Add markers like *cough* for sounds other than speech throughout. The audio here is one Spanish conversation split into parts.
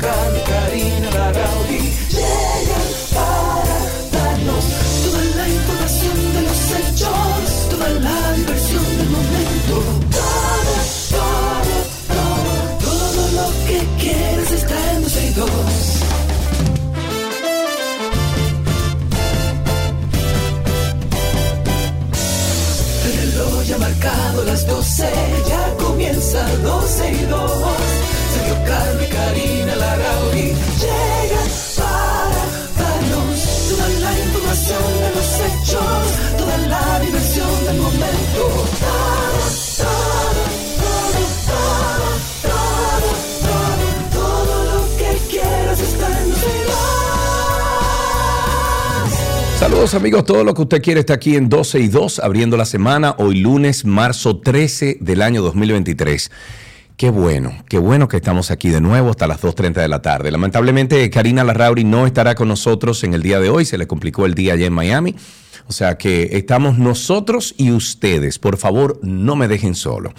Carlos, Karina, Larrauri llegan para darnos toda la información de los hechos, toda la diversión del momento. Todo, todo, todo, todo lo que quieres está en 12 y 2. El reloj ya ha marcado las 12, ya comienza 12 y 2. Sergio Carlos y Karina Larrauri llegan para darnos toda la información de los hechos, toda la diversión del momento. Todo, todo, todo, todo, todo, todo, todo lo que quieras está en 12 y 2. Saludos amigos, todo lo que usted quiere está aquí en 12 y 2, abriendo la semana, hoy lunes, marzo 13 del año 2023. Qué bueno, qué bueno que estamos aquí de nuevo hasta las 2.30 de la tarde. Lamentablemente Karina Larrauri no estará con nosotros en el día de hoy, se le complicó el día allá en Miami. O sea que estamos nosotros y ustedes. Por favor, no me dejen solo.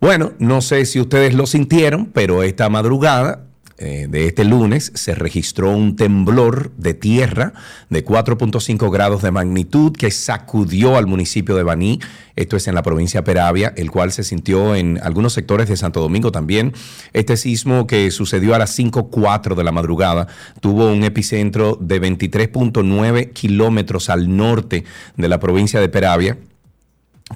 Bueno, no sé si ustedes lo sintieron, pero esta madrugada eh, de este lunes se registró un temblor de tierra de 4.5 grados de magnitud que sacudió al municipio de Baní. Esto es en la provincia de Peravia, el cual se sintió en algunos sectores de Santo Domingo también. Este sismo que sucedió a las 5.04 de la madrugada tuvo un epicentro de 23.9 kilómetros al norte de la provincia de Peravia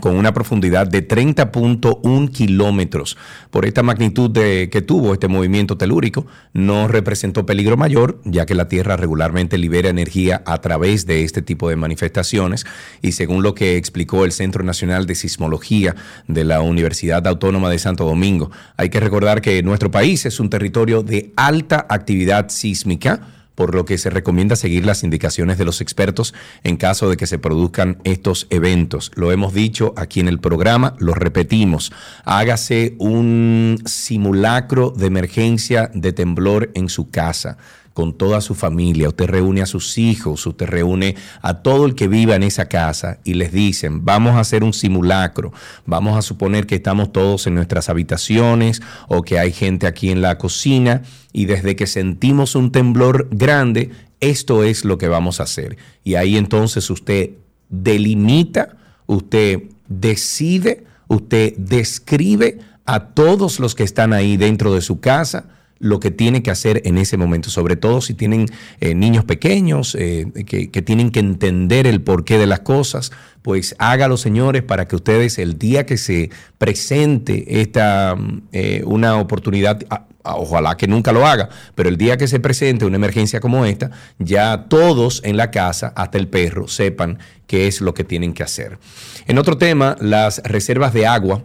con una profundidad de 30.1 kilómetros. Por esta magnitud de, que tuvo este movimiento telúrico, no representó peligro mayor, ya que la Tierra regularmente libera energía a través de este tipo de manifestaciones. Y según lo que explicó el Centro Nacional de Sismología de la Universidad Autónoma de Santo Domingo, hay que recordar que nuestro país es un territorio de alta actividad sísmica por lo que se recomienda seguir las indicaciones de los expertos en caso de que se produzcan estos eventos. Lo hemos dicho aquí en el programa, lo repetimos. Hágase un simulacro de emergencia de temblor en su casa con toda su familia, usted reúne a sus hijos, usted reúne a todo el que viva en esa casa y les dicen, vamos a hacer un simulacro, vamos a suponer que estamos todos en nuestras habitaciones o que hay gente aquí en la cocina y desde que sentimos un temblor grande, esto es lo que vamos a hacer. Y ahí entonces usted delimita, usted decide, usted describe a todos los que están ahí dentro de su casa, lo que tiene que hacer en ese momento, sobre todo si tienen eh, niños pequeños eh, que, tienen que entender el porqué de las cosas, pues hágalo señores para que ustedes el día que se presente esta eh, una oportunidad, ojalá que nunca lo haga, pero el día que se presente una emergencia como esta, ya todos en la casa, hasta el perro, sepan qué es lo que tienen que hacer. En otro tema, las reservas de agua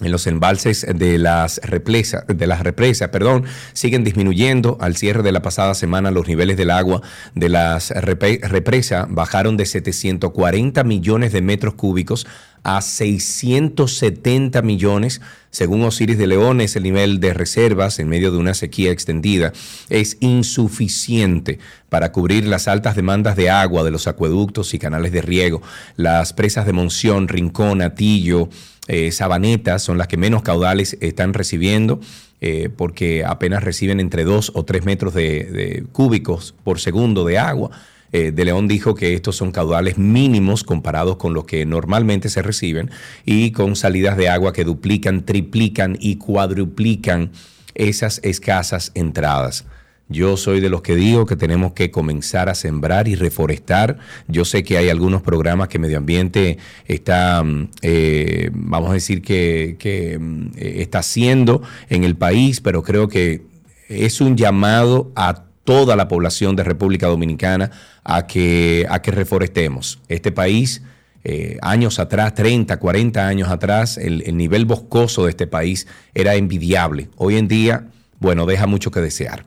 en los embalses de las represas, de las represas, perdón, siguen disminuyendo. Al cierre de la pasada semana, los niveles del agua de las represas bajaron de 740 millones de metros cúbicos a 670 millones. Según Osiris de León, ese nivel de reservas en medio de una sequía extendida es insuficiente para cubrir las altas demandas de agua de los acueductos y canales de riego. Las presas de Monción, Rincón, Atillo, eh, Sabaneta son las que menos caudales están recibiendo. eh, porque apenas reciben entre 2 o 3 metros de, cúbicos por segundo de agua. Eh, de León dijo que estos son caudales mínimos comparados con los que normalmente se reciben y con salidas de agua que duplican, triplican y cuadruplican esas escasas entradas. Yo soy de los que digo que tenemos que comenzar a sembrar y reforestar. Yo sé que hay algunos programas que Medio Ambiente está, mm, eh, vamos a decir, que, mm, eh, está haciendo en el país, pero creo que es un llamado a toda la población de República Dominicana a que, a que reforestemos. Este país, eh, años atrás, 30, 40 años atrás, el nivel boscoso de este país era envidiable. Hoy en día, bueno, deja mucho que desear.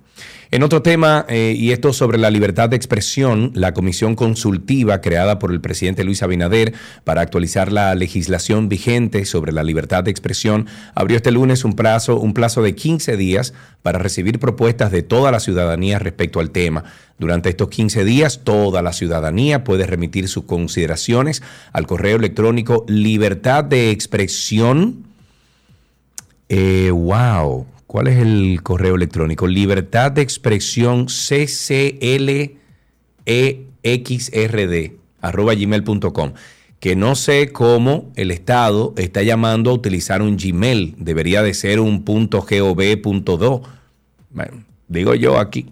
En otro tema, eh, y esto sobre la libertad de expresión, la comisión consultiva creada por el presidente Luis Abinader para actualizar la legislación vigente sobre la libertad de expresión abrió este lunes un plazo, un plazo de 15 días para recibir propuestas de toda la ciudadanía respecto al tema. Durante estos 15 días, toda la ciudadanía puede remitir sus consideraciones al correo electrónico libertad de expresión. Eh, wow. ¿Cuál es el correo electrónico? Libertad de expresión cclexrd arroba gmail.com que no sé cómo el Estado está llamando a utilizar un Gmail. Debería de ser un .gov.do. Bueno, digo yo aquí.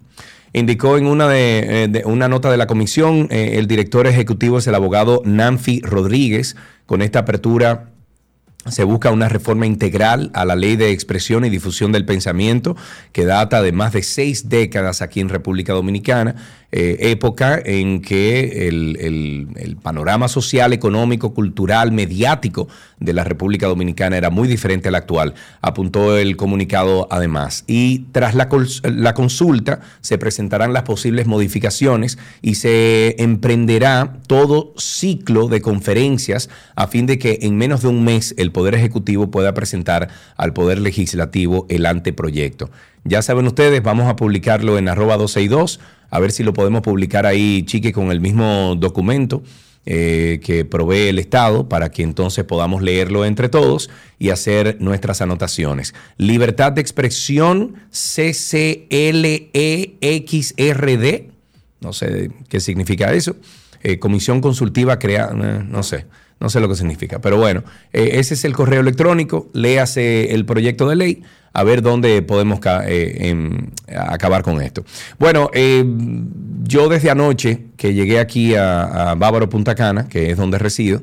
Indicó en una, de, eh, una nota de la comisión, eh, el director ejecutivo es el abogado Nanfi Rodríguez. Con esta apertura se busca una reforma integral a la ley de expresión y difusión del pensamiento que data de más de seis décadas aquí en República Dominicana eh, época en que el, panorama social, económico, cultural, mediático de la República Dominicana era muy diferente al actual, apuntó el comunicado además. Y tras la, la consulta se presentarán las posibles modificaciones y se emprenderá todo ciclo de conferencias a fin de que en menos de un mes el Poder Ejecutivo pueda presentar al Poder Legislativo el anteproyecto. Ya saben ustedes, vamos a publicarlo en arroba 262 a ver si lo podemos publicar ahí, Chique, con el mismo documento. Eh, que provee el Estado para que entonces podamos leerlo entre todos y hacer nuestras anotaciones. Libertad de expresión CCLEXRD, no sé qué significa eso. Eh, comisión consultiva creada, eh, no sé, no sé lo que significa, pero bueno, ese es el correo electrónico, léase el proyecto de ley a ver dónde podemos eh, em, acabar con esto. Bueno, eh, yo desde anoche que llegué aquí a, Bávaro Punta Cana, que es donde resido,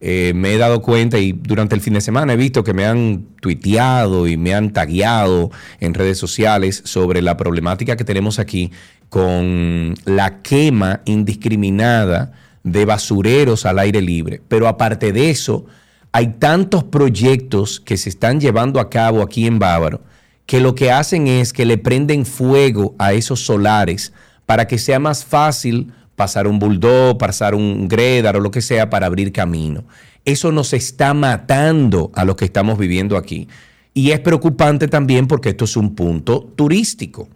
eh, me he dado cuenta y durante el fin de semana he visto que me han tuiteado y me han tagueado en redes sociales sobre la problemática que tenemos aquí con la quema indiscriminada de basureros al aire libre. Pero aparte de eso, hay tantos proyectos que se están llevando a cabo aquí en Bávaro que lo que hacen es que le prenden fuego a esos solares para que sea más fácil pasar un bulldog, pasar un gredar o lo que sea para abrir camino. Eso nos está matando a lo que estamos viviendo aquí. Y es preocupante también porque esto es un punto turístico. O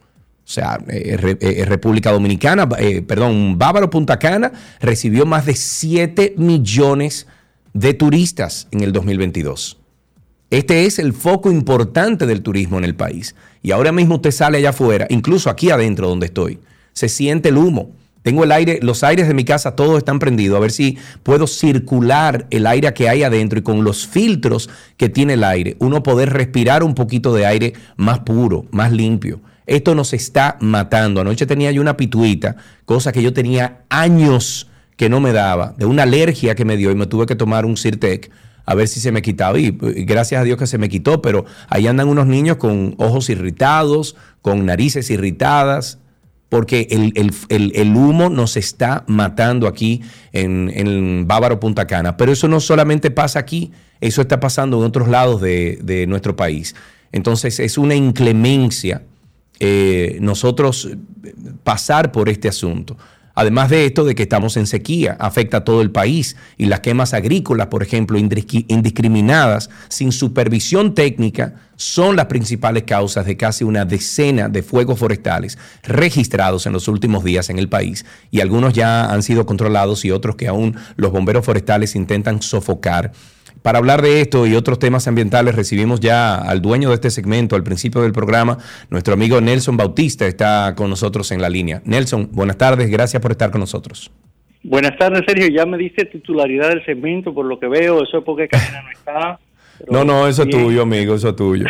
sea, eh, eh, República Dominicana, eh, perdón, Bávaro Punta Cana recibió más de 7 millones de de turistas en el 2022. Este es el foco importante del turismo en el país. Y ahora mismo usted sale allá afuera, incluso aquí adentro donde estoy, se siente el humo. Tengo el aire, los aires de mi casa todos están prendidos, a ver si puedo circular el aire que hay adentro y con los filtros que tiene el aire, uno poder respirar un poquito de aire más puro, más limpio. Esto nos está matando. Anoche tenía yo una pituita, cosa que yo tenía años que no me daba, de una alergia que me dio y me tuve que tomar un Sirtec a ver si se me quitaba. Y, gracias a Dios que se me quitó, pero ahí andan unos niños con ojos irritados, con narices irritadas, porque el, humo nos está matando aquí en, en, Bávaro Punta Cana. Pero eso no solamente pasa aquí, eso está pasando en otros lados de, nuestro país. Entonces es una inclemencia eh, nosotros pasar por este asunto. Además de esto, de que estamos en sequía, afecta a todo el país y las quemas agrícolas, por ejemplo, indiscriminadas, sin supervisión técnica, son las principales causas de casi una decena de fuegos forestales registrados en los últimos días en el país. Y algunos ya han sido controlados y otros que aún los bomberos forestales intentan sofocar para hablar de esto y otros temas ambientales, recibimos ya al dueño de este segmento al principio del programa, nuestro amigo Nelson Bautista está con nosotros en la línea. Nelson, buenas tardes, gracias por estar con nosotros. Buenas tardes, Sergio. Ya me dice titularidad del segmento, por lo que veo, eso es porque Karina no está. No, no, eso es tuyo, amigo, eso es tuyo.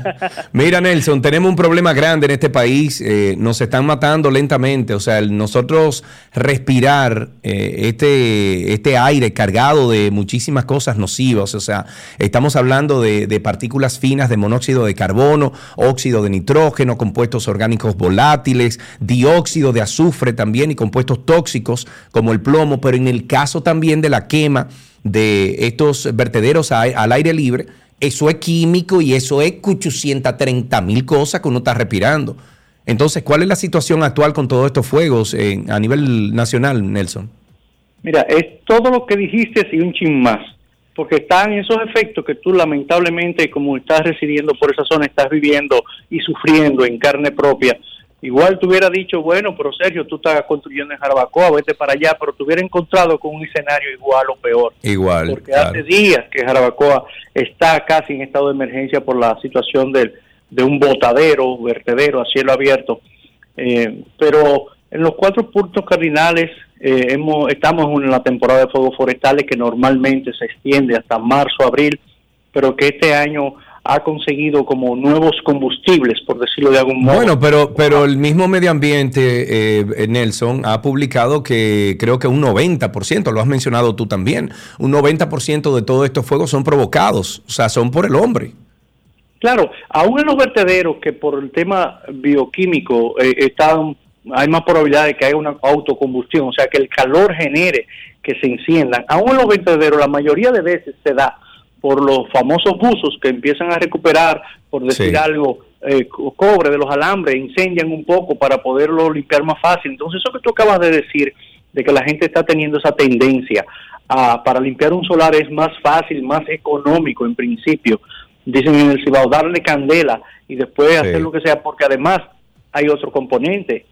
*laughs* Mira, Nelson, tenemos un problema grande en este país. Eh, nos están matando lentamente. O sea, nosotros respirar eh, este, este aire cargado de muchísimas cosas nocivas. O sea, estamos hablando de, de, partículas finas de monóxido de carbono, óxido de nitrógeno, compuestos orgánicos volátiles, dióxido de azufre también y compuestos tóxicos como el plomo. Pero en el caso también de la quema de estos vertederos al aire libre, eso es químico y eso es 830 mil cosas que uno está respirando. Entonces, ¿cuál es la situación actual con todos estos fuegos a nivel nacional, Nelson? Mira, es todo lo que dijiste y un chin más, porque están esos efectos que tú lamentablemente, como estás residiendo por esa zona, estás viviendo y sufriendo en carne propia Igual te hubiera dicho, bueno, pero Sergio, tú estás construyendo en Jarabacoa, vete para allá, pero te hubiera encontrado con un escenario igual o peor. Igual. Porque hace días que Jarabacoa está casi en estado de emergencia por la situación del de un botadero, vertedero a cielo abierto. Eh, pero en los cuatro puntos cardinales eh, hemos, estamos en la temporada de fuegos forestales que normalmente se extiende hasta marzo, abril, pero que este año ha conseguido como nuevos combustibles, por decirlo de algún modo. Bueno, pero, pero el mismo medio ambiente, eh, Nelson, ha publicado que creo que un 90%, lo has mencionado tú también, un 90% de todos estos fuegos son provocados, o sea, son por el hombre. Claro, aún en los vertederos que por el tema bioquímico eh, están, hay más probabilidad de que haya una autocombustión, o sea, que el calor genere que se enciendan. Aún en los vertederos la mayoría de veces se da por los famosos buzos que empiezan a recuperar, por decir algo, eh, cobre de los alambres, incendian un poco para poderlo limpiar más fácil. Entonces, eso que tú acabas de decir, de que la gente está teniendo esa tendencia a, para limpiar un solar es más fácil, más económico en principio, dicen en el Cibao, darle candela y después hacer lo que sea, porque además hay otro componente.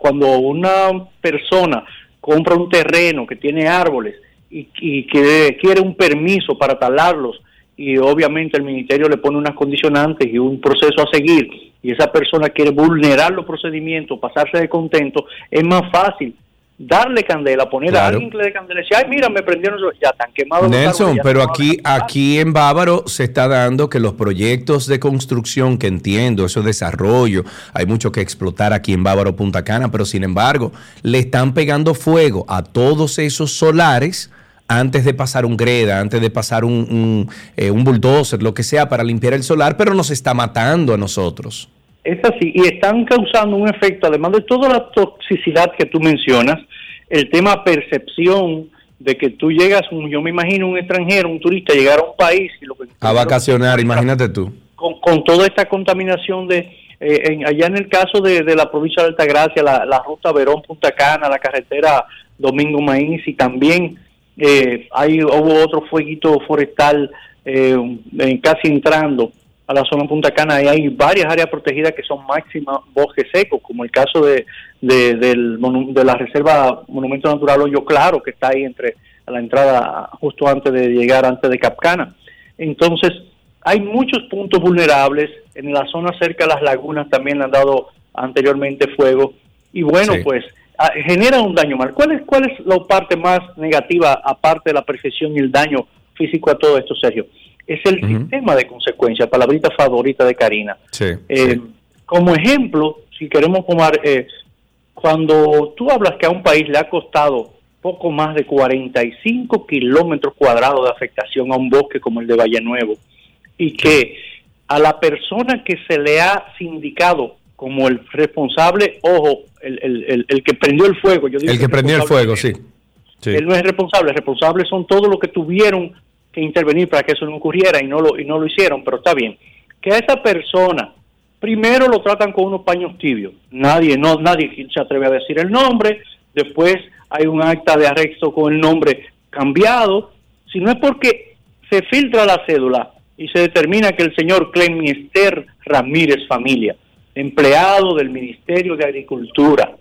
cuando una persona compra un terreno que tiene árboles, y, que quiere un permiso para talarlos y obviamente el ministerio le pone unas condicionantes y un proceso a seguir y esa persona quiere vulnerar los procedimientos, pasarse de contento, es más fácil darle candela, poner a alguien que le dé candela y decir, ay, mira, me prendieron, ya están quemados. Nelson, pero aquí, aquí en Bávaro se está dando que los proyectos de construcción, que entiendo, eso desarrollo, hay mucho que explotar aquí en Bávaro, Punta Cana, pero sin embargo, le están pegando fuego a todos esos solares antes de pasar un greda, antes de pasar un, un, eh, un bulldozer, lo que sea, para limpiar el solar, pero nos está matando a nosotros. Es así, y están causando un efecto, además de toda la toxicidad que tú mencionas, el tema percepción de que tú llegas, yo me imagino un extranjero, un turista, llegar a un país y lo que... A vacacionar, imagínate tú. Con, con, toda esta contaminación de... Eh, allá en el caso de, la provincia de Altagracia, la, la ruta Verón-Punta Cana, la carretera Domingo Maíz y también eh, hay, hubo otro fueguito forestal eh, casi entrando a la zona Punta Cana. Y hay varias áreas protegidas que son máximas bosques secos, como el caso de, de, de la Reserva Monumento Natural Hoyo Claro, que está ahí entre a la entrada justo antes de llegar, antes de Capcana. Entonces, hay muchos puntos vulnerables, en la zona cerca de las lagunas también han dado anteriormente fuego, y bueno, pues genera un daño mal. ¿Cuál es, ¿Cuál es la parte más negativa, aparte de la perfección y el daño físico a todo esto, Sergio? Es el sistema de consecuencias, palabrita favorita de Karina. Eh, como ejemplo, si queremos tomar, eh, cuando tú hablas que a un país le ha costado poco más de 45 kilómetros cuadrados de afectación a un bosque como el de Valle Nuevo, y que a la persona que se le ha sindicado como el responsable, ojo, el, el, el, que prendió el fuego. Yo digo el que prendió el fuego, sí. Él no es responsable, responsables son todos los que tuvieron que intervenir para que eso no ocurriera y no lo, y no lo hicieron, pero está bien. Que a esa persona primero lo tratan con unos paños tibios, nadie, no, nadie se atreve a decir el nombre, después hay un acta de arresto con el nombre cambiado, si no es porque se filtra la cédula y se determina que el señor Clemister Ramírez Familia empleado del Ministerio de Agricultura,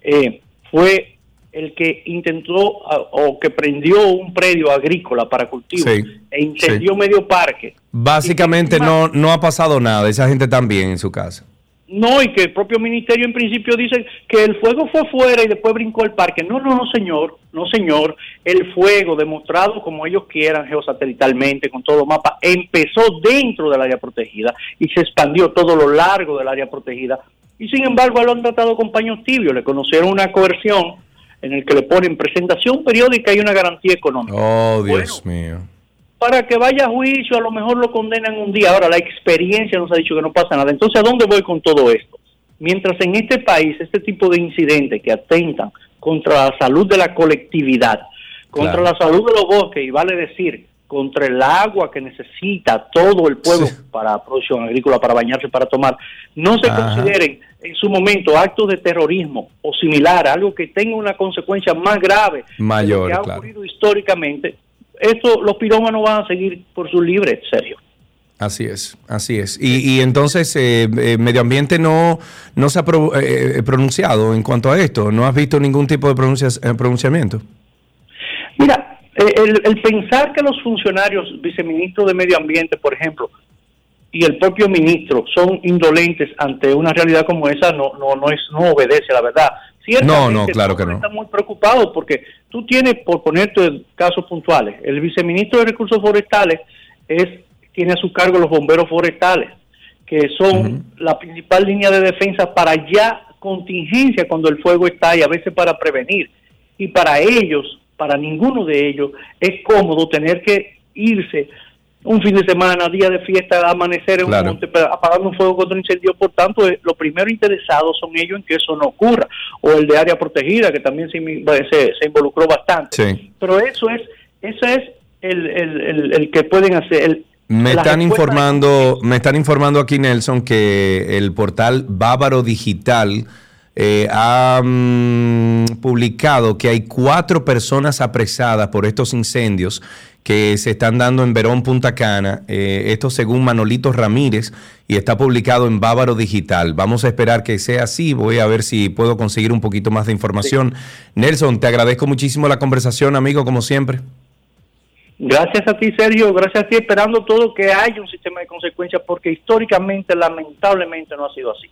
eh, fue el que intentó o que prendió un predio agrícola para cultivo e incendió medio parque. Básicamente no, no ha pasado nada, esa gente también en su casa. No, y que el propio ministerio en principio dice que el fuego fue fuera y después brincó el parque. No, no, no, señor, no, señor. El fuego, demostrado como ellos quieran geosatelitalmente, con todos los mapas, empezó dentro del área protegida y se expandió todo lo largo del área protegida. Y sin embargo, lo han tratado con paños tibios. Le conocieron una coerción en el que le ponen presentación periódica y una garantía económica. Oh, Dios mío para que vaya a juicio, a lo mejor lo condenan un día. Ahora, la experiencia nos ha dicho que no pasa nada. Entonces, ¿a dónde voy con todo esto? Mientras en este país este tipo de incidentes que atentan contra la salud de la colectividad, contra la salud de los bosques, y vale decir, contra el agua que necesita todo el pueblo para producción agrícola, para bañarse, para tomar, no se consideren en su momento actos de terrorismo o similar, algo que tenga una consecuencia más grave Mayor, que ha ocurrido históricamente, esto los pirómanos van a seguir por su libre, serio. Así es, así es. Y, entonces, eh, eh, Medio Ambiente no, no se ha eh, pronunciado en cuanto a esto. ¿No has visto ningún tipo de pronunciamiento? Mira, el, pensar que los funcionarios, viceministros de Medio Ambiente, por ejemplo, y el propio ministro son indolentes ante una realidad como esa, no, no, no, es, no obedece, la verdad. No, no, claro que no. Está muy preocupado porque tú tienes, por ponerte casos puntuales, el viceministro de Recursos Forestales es tiene a su cargo los bomberos forestales, que son la principal línea de defensa para ya contingencia cuando el fuego está y a veces para prevenir. Y para ellos, para ninguno de ellos, es cómodo tener que irse un fin de semana, día de fiesta, amanecer en un monte, apagando un fuego contra un incendio. Por tanto, eh, los primeros interesados son ellos en que eso no ocurra. O el de área protegida, que también se, se, involucró bastante. Pero eso es, eso es el, el, el, que pueden hacer. El, me están informando, me están informando aquí Nelson que el portal Bávaro Digital eh, ha publicado que hay cuatro personas apresadas por estos incendios que se están dando en Verón, Punta Cana. Eh, esto según Manolito Ramírez y está publicado en Bávaro Digital. Vamos a esperar que sea así. Voy a ver si puedo conseguir un poquito más de información. Nelson, te agradezco muchísimo la conversación, amigo, como siempre. Gracias a ti, Sergio. Gracias a ti, esperando todo que haya un sistema de consecuencias, porque históricamente, lamentablemente, no ha sido así.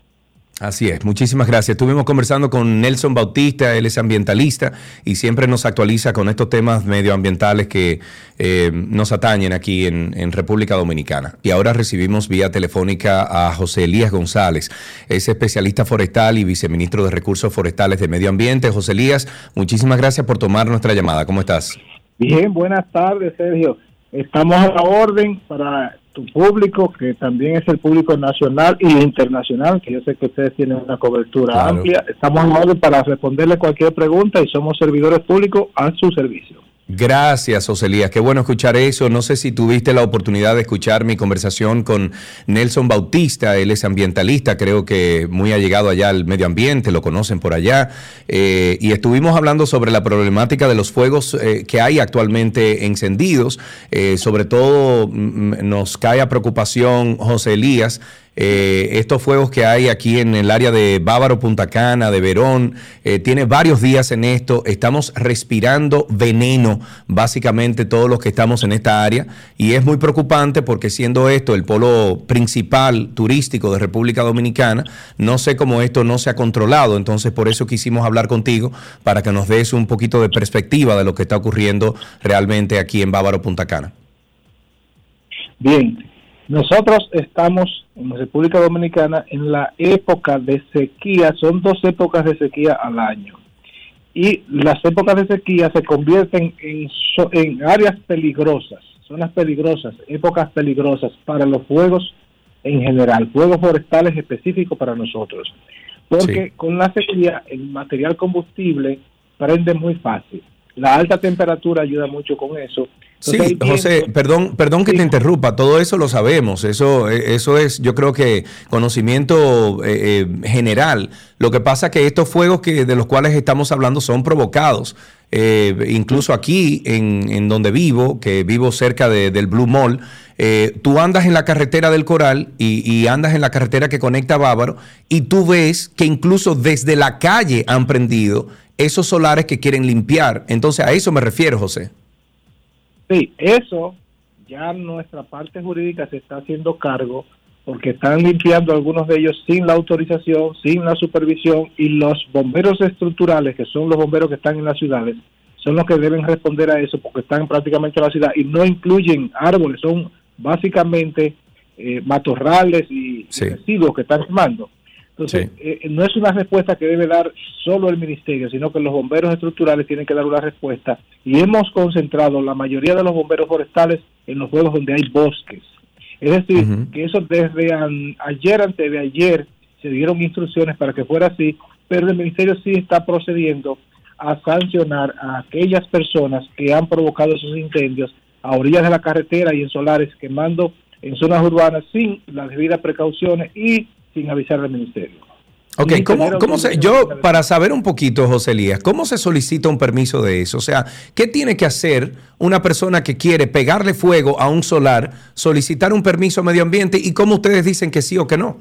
Así es, muchísimas gracias. Estuvimos conversando con Nelson Bautista, él es ambientalista y siempre nos actualiza con estos temas medioambientales que eh, nos atañen aquí en, en, República Dominicana. Y ahora recibimos vía telefónica a José Elías González, es especialista forestal y viceministro de Recursos Forestales de Medio Ambiente. José Elías, muchísimas gracias por tomar nuestra llamada. ¿Cómo estás? Bien, buenas tardes, Sergio. Estamos a la orden para tu público, que también es el público nacional y internacional, que yo sé que ustedes tienen una cobertura amplia. Estamos a la orden para responderle cualquier pregunta y somos servidores públicos a su servicio. Gracias, Oselías. Qué bueno escuchar eso. No sé si tuviste la oportunidad de escuchar mi conversación con Nelson Bautista. Él es ambientalista, creo que muy allegado allá al medio ambiente, lo conocen por allá. Eh, y estuvimos hablando sobre la problemática de los fuegos eh, que hay actualmente encendidos. Eh, sobre todo mm, nos cae a preocupación, José Elías, eh, estos fuegos que hay aquí en el área de Bávaro, Punta Cana, de Verón, eh, tiene varios días en esto. Estamos respirando veneno, básicamente todos los que estamos en esta área. Y es muy preocupante porque siendo esto el polo principal turístico de República Dominicana, no sé cómo esto no se ha controlado. Entonces, por eso quisimos hablar contigo para que nos des un poquito de perspectiva de lo que está ocurriendo realmente aquí en Bávaro, Punta Cana. Bien, nosotros estamos en la República Dominicana en la época de sequía, son dos épocas de sequía al año. Y las épocas de sequía se convierten en, en áreas peligrosas, zonas peligrosas, épocas peligrosas para los fuegos en general, fuegos forestales específicos para nosotros. Porque con la sequía el material combustible prende muy fácil. La alta temperatura ayuda mucho con eso Sí, José, perdón, perdón que te interrumpa, todo eso lo sabemos, eso, eh, eso es, yo creo que conocimiento eh, eh, general. Lo que pasa es que estos fuegos que, de los cuales estamos hablando son provocados. incluso aquí, en, en, donde vivo, que vivo cerca del Blue Mall, tú andas en la carretera del Coral y, y, andas en la carretera que conecta a Bávaro y tú ves que incluso desde la calle han prendido esos solares que quieren limpiar. Entonces a eso me refiero, José. Sí, eso ya nuestra parte jurídica se está haciendo cargo porque están limpiando algunos de ellos sin la autorización, sin la supervisión y los bomberos estructurales, que son los bomberos que están en las ciudades, son los que deben responder a eso porque están prácticamente en la ciudad y no incluyen árboles, son básicamente eh, matorrales y residuos que están quemando. Entonces, eh, no es una respuesta que debe dar solo el ministerio, sino que los bomberos estructurales tienen que dar una respuesta. Y hemos concentrado la mayoría de los bomberos forestales en los pueblos donde hay bosques. Es decir, que eso desde ayer, antes de ayer, se dieron instrucciones para que fuera así, pero el ministerio sí está procediendo a sancionar a aquellas personas que han provocado esos incendios a orillas de la carretera y en solares, quemando en zonas urbanas sin las debidas precauciones y sin avisar al ministerio. Ok, ¿cómo, se, yo para saber un poquito, José Elías, ¿cómo se solicita un permiso de eso? O sea, ¿qué tiene que hacer una persona que quiere pegarle fuego a un solar, solicitar un permiso medio ambiente y cómo ustedes dicen que sí o que no?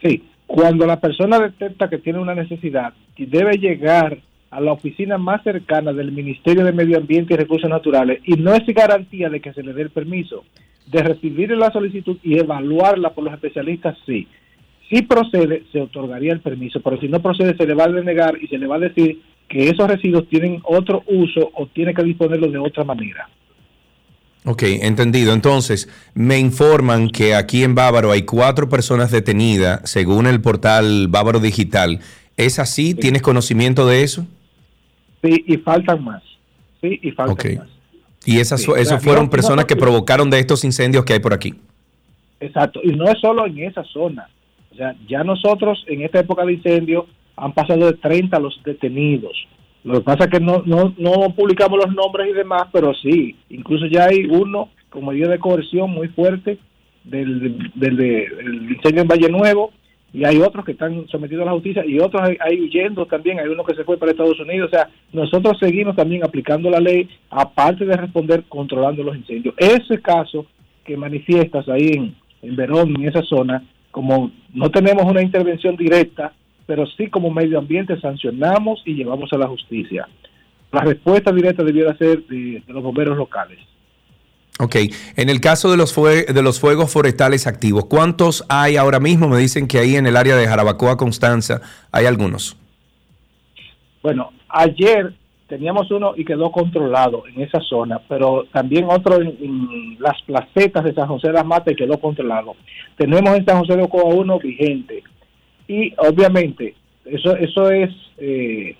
Sí, cuando la persona detecta que tiene una necesidad y debe llegar a la oficina más cercana del Ministerio de Medio Ambiente y Recursos Naturales y no es garantía de que se le dé el permiso, de recibir la solicitud y evaluarla por los especialistas, sí. Si procede, se otorgaría el permiso, pero si no procede, se le va a denegar y se le va a decir que esos residuos tienen otro uso o tiene que disponerlos de otra manera. Ok, entendido. Entonces, me informan que aquí en Bávaro hay cuatro personas detenidas, según el portal Bávaro Digital. ¿Es así? ¿Tienes conocimiento de eso? Sí, y faltan más. Sí, y faltan más. Y esas, esos fueron personas que provocaron de estos incendios que hay por aquí. Exacto, y no es solo en esa zona. O sea, ya nosotros en esta época de incendio han pasado de 30 los detenidos. Lo que pasa es que no, no, no publicamos los nombres y demás, pero sí, incluso ya hay uno con medida de coerción muy fuerte del, del, del, incendio en Valle Nuevo y hay otros que están sometidos a la justicia y otros hay, huyendo también, hay uno que se fue para Estados Unidos, o sea, nosotros seguimos también aplicando la ley, aparte de responder controlando los incendios. Ese caso que manifiestas ahí en, en Verón, en esa zona, como no tenemos una intervención directa, pero sí como medio ambiente sancionamos y llevamos a la justicia. La respuesta directa debiera ser de, los bomberos locales. Ok, en el caso de los, de los fuegos forestales activos, ¿cuántos hay ahora mismo? Me dicen que ahí en el área de Jarabacoa, Constanza, hay algunos. Bueno, ayer teníamos uno y quedó controlado en esa zona, pero también otro en, las placetas de San José de las Matas quedó controlado. Tenemos en San José de Ocoa uno vigente y obviamente eso, eso es eh,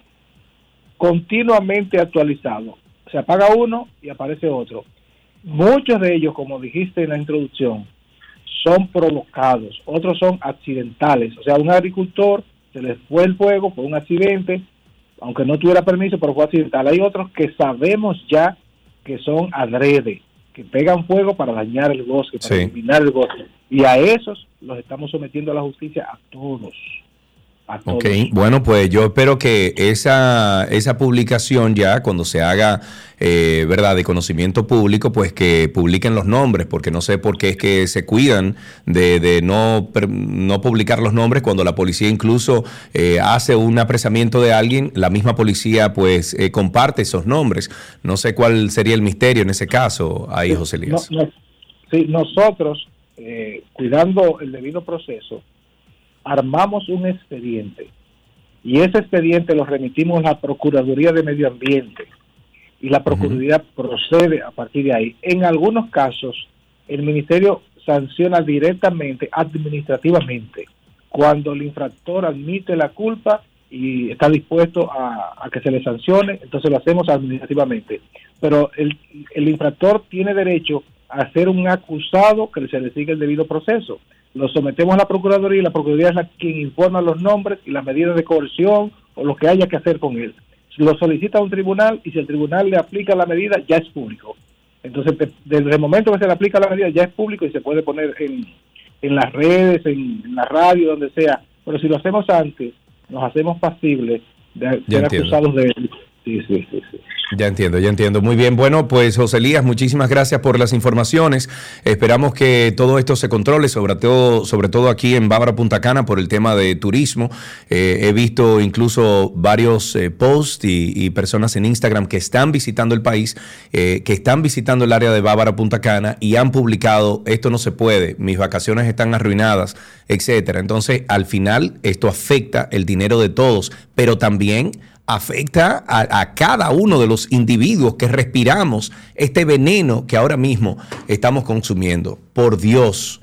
continuamente actualizado. Se apaga uno y aparece otro. Muchos de ellos, como dijiste en la introducción, son provocados, otros son accidentales. O sea, un agricultor se le fue el fuego por un accidente, aunque no tuviera permiso, pero fue accidental. Hay otros que sabemos ya que son adrede, que pegan fuego para dañar el bosque, para eliminar el bosque. Y a esos los estamos sometiendo a la justicia a todos. Ok, bueno, pues yo espero que esa, esa publicación ya, cuando se haga, eh, ¿verdad?, de conocimiento público, pues que publiquen los nombres, porque no sé por qué es que se cuidan de, de no, no publicar los nombres cuando la policía incluso eh, hace un apresamiento de alguien, la misma policía pues eh, comparte esos nombres. No sé cuál sería el misterio en ese caso, ahí, José Lías. sí, nosotros, cuidando el debido proceso, armamos un expediente y ese expediente lo remitimos a la Procuraduría de Medio Ambiente y la Procuraduría procede a partir de ahí. En algunos casos, el Ministerio sanciona directamente, administrativamente, cuando el infractor admite la culpa y está dispuesto a, a que se le sancione, entonces lo hacemos administrativamente. Pero el, el infractor tiene derecho a ser un acusado que se le siga el debido proceso lo sometemos a la Procuraduría y la Procuraduría es la quien informa los nombres y las medidas de coerción o lo que haya que hacer con él. Lo solicita a un tribunal y si el tribunal le aplica la medida, ya es público. Entonces, desde el momento que se le aplica la medida, ya es público y se puede poner en, en las redes, en, la radio, donde sea. Pero si lo hacemos antes, nos hacemos pasibles de ser acusados de Sí. Ya entiendo, ya entiendo. Muy bien. Bueno, pues José Elías, muchísimas gracias por las informaciones. Esperamos que todo esto se controle, sobre todo, sobre todo aquí en Bávara Punta Cana por el tema de turismo. Eh, he visto incluso varios eh, posts y, personas en Instagram que están visitando el país, eh, que están visitando el área de Bávara Punta Cana y han publicado esto no se puede, mis vacaciones están arruinadas, etcétera. Entonces, al final, esto afecta el dinero de todos, pero también afecta a, cada uno de los individuos que respiramos este veneno que ahora mismo estamos consumiendo. Por Dios,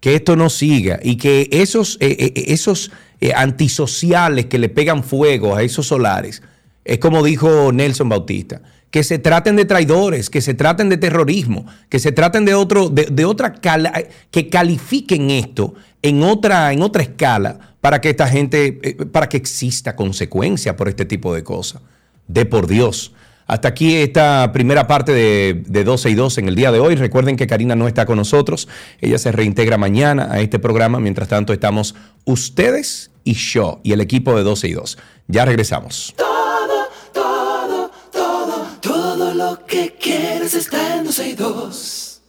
que esto no siga y que esos, eh, eh, eh, esos antisociales que le pegan fuego a esos solares, es como dijo Nelson Bautista, que se traten de traidores, que se traten de terrorismo, que se traten de otro, de, otra que califiquen esto en otra, en otra escala para que esta gente, eh, para que exista consecuencia por este tipo de cosas. De por Dios. Hasta aquí esta primera parte de, de 12 y 2 en el día de hoy. Recuerden que Karina no está con nosotros. Ella se reintegra mañana a este programa. Mientras tanto, estamos ustedes y yo y el equipo de 12 y 2. Ya regresamos. Quieres está en 12 y 2.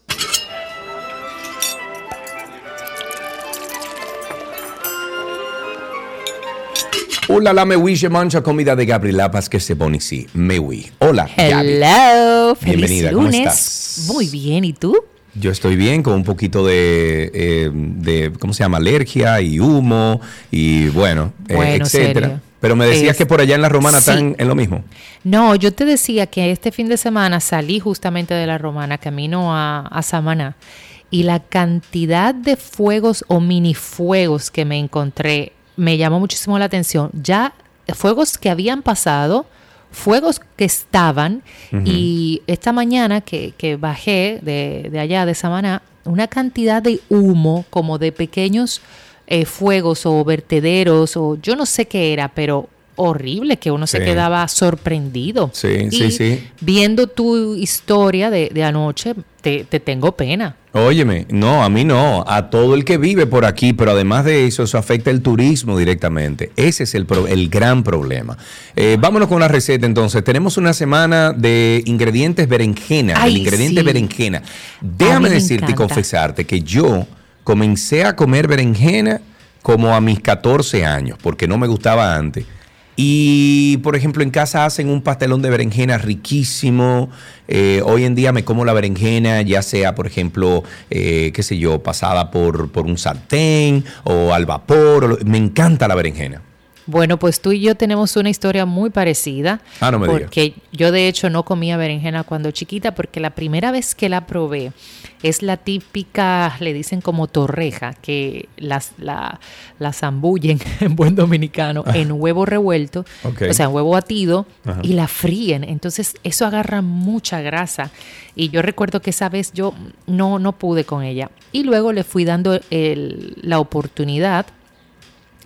Hola, la mewi, je mancha comida de Gabriela Vázquez se Bonici. Mewi. Hola, Hello, Bienvenida, ¿cómo estás? Muy bien, ¿y tú? Yo estoy bien, con un poquito de, eh, de ¿cómo se llama? Alergia y humo y bueno, eh, etcétera. serio. Pero me decías Es- que por allá en la Romana sí. están en lo mismo. No, yo te decía que este fin de semana salí justamente de la Romana, camino a, a Samaná, y la cantidad de fuegos o minifuegos que me encontré me llamó muchísimo la atención. Ya fuegos que habían pasado, fuegos que estaban, y esta mañana que, que bajé de, de allá, de Samaná, una cantidad de humo, como de pequeños eh, fuegos o vertederos, o yo no sé qué era, pero horrible que uno se Sí. quedaba sorprendido. Sí, sí, Y sí. Viendo tu historia de, de anoche, te, te tengo pena. Óyeme, no, a mí no, a todo el que vive por aquí, pero además de eso, eso afecta el turismo directamente. Ese es el, pro- el gran problema. Eh, vámonos con la receta entonces. Tenemos una semana de ingredientes berenjena, Ay, el ingrediente sí. berenjena. Déjame decirte y confesarte que yo comencé a comer berenjena como a mis 14 años, porque no me gustaba antes. Y, por ejemplo, en casa hacen un pastelón de berenjena riquísimo. Eh, hoy en día me como la berenjena, ya sea, por ejemplo, eh, qué sé yo, pasada por, por un sartén o al vapor. o me encanta la berenjena. Bueno, pues tú y yo tenemos una historia muy parecida. Ah, no me. Porque yo de hecho no comía berenjena cuando chiquita porque la primera vez que la probé es la típica, le dicen como torreja, que las, la, la zambullen *laughs* en buen dominicano en huevo revuelto, Ah. O sea, en huevo batido Ajá. y la fríen. Entonces eso agarra mucha grasa. Y yo recuerdo que esa vez yo no, no pude con ella. Y luego le fui dando el- la oportunidad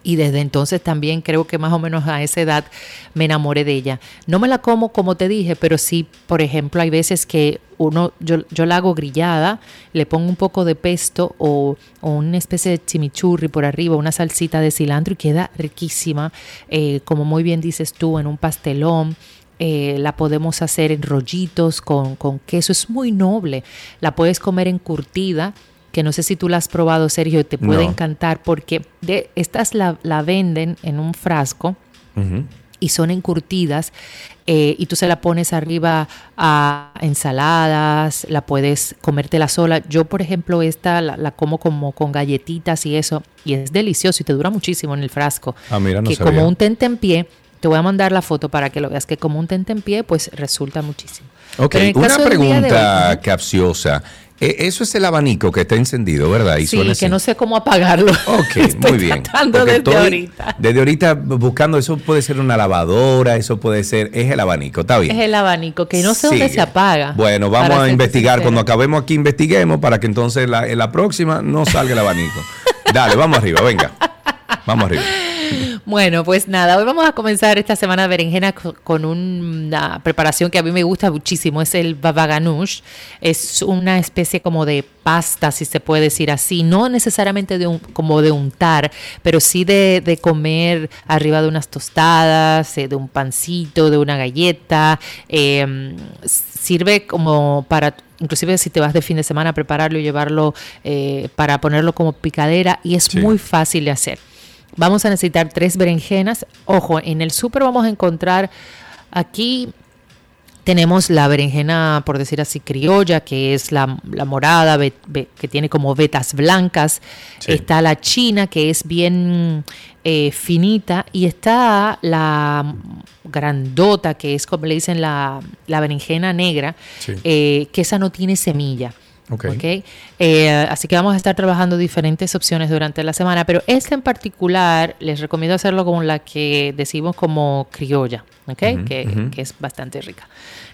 y desde entonces también creo que más o menos a esa edad me enamoré de ella. No me la como como te dije, pero sí, por ejemplo, hay veces que uno, yo, yo la hago grillada, le pongo un poco de pesto o, una especie de chimichurri por arriba, una salsita de cilantro y queda riquísima. Eh, como muy bien dices tú, en un pastelón. Eh, la podemos hacer en rollitos con, con queso, es muy noble. La puedes comer encurtida, que no sé si tú la has probado, Sergio, te puede No. encantar porque de, estas la, la venden en un frasco y son encurtidas eh, y tú se la pones arriba a ensaladas, la puedes comértela sola. Yo, por ejemplo, esta la, la como como con galletitas y eso y es delicioso y te dura muchísimo en el frasco. Ah, mira, no que sabía. como un tentempié, te voy a mandar la foto para que lo veas, que como un tentempié, pues resulta muchísimo. Ok, una pregunta hoy- capciosa. Eh, eso es el abanico que está encendido, ¿verdad? Y Sí, suena que no sé cómo apagarlo. Ok, *laughs* Estoy muy bien. tratando desde estoy ahorita. Desde ahorita buscando, eso puede ser una lavadora, eso puede ser, es el abanico, está bien. Es el abanico, que no sé dónde se apaga. Bueno, vamos a investigar. Cuando acabemos aquí, investiguemos para que entonces la, en la próxima no salga el abanico. *laughs* Dale, vamos arriba, venga. Vamos arriba. Bueno, pues nada, hoy vamos a comenzar esta semana de berenjena co- con una preparación que a mí me gusta muchísimo, es el baba ganoush. Es una especie como de pasta, si se puede decir así, no necesariamente de un, como de untar, pero sí de, de comer arriba de unas tostadas, eh, de un pancito, de una galleta. eh, sirve como para inclusive si te vas de fin de semana a prepararlo y llevarlo eh, para ponerlo como picadera y es Sí. muy fácil de hacer. Vamos a necesitar tres berenjenas. Ojo, en el súper vamos a encontrar aquí tenemos la berenjena, por decir así, criolla, que es la, la morada, que tiene como vetas blancas. Sí. Está la china, que es bien eh, finita. Y está la grandota, que es como le dicen la, la berenjena negra, Sí. eh, que esa no tiene semilla. Ok. ¿ok? Eh, así que vamos a estar trabajando diferentes opciones durante la semana, pero esta en particular les recomiendo hacerlo con la que decimos como criolla, ¿ok? Ujú, que, es bastante rica.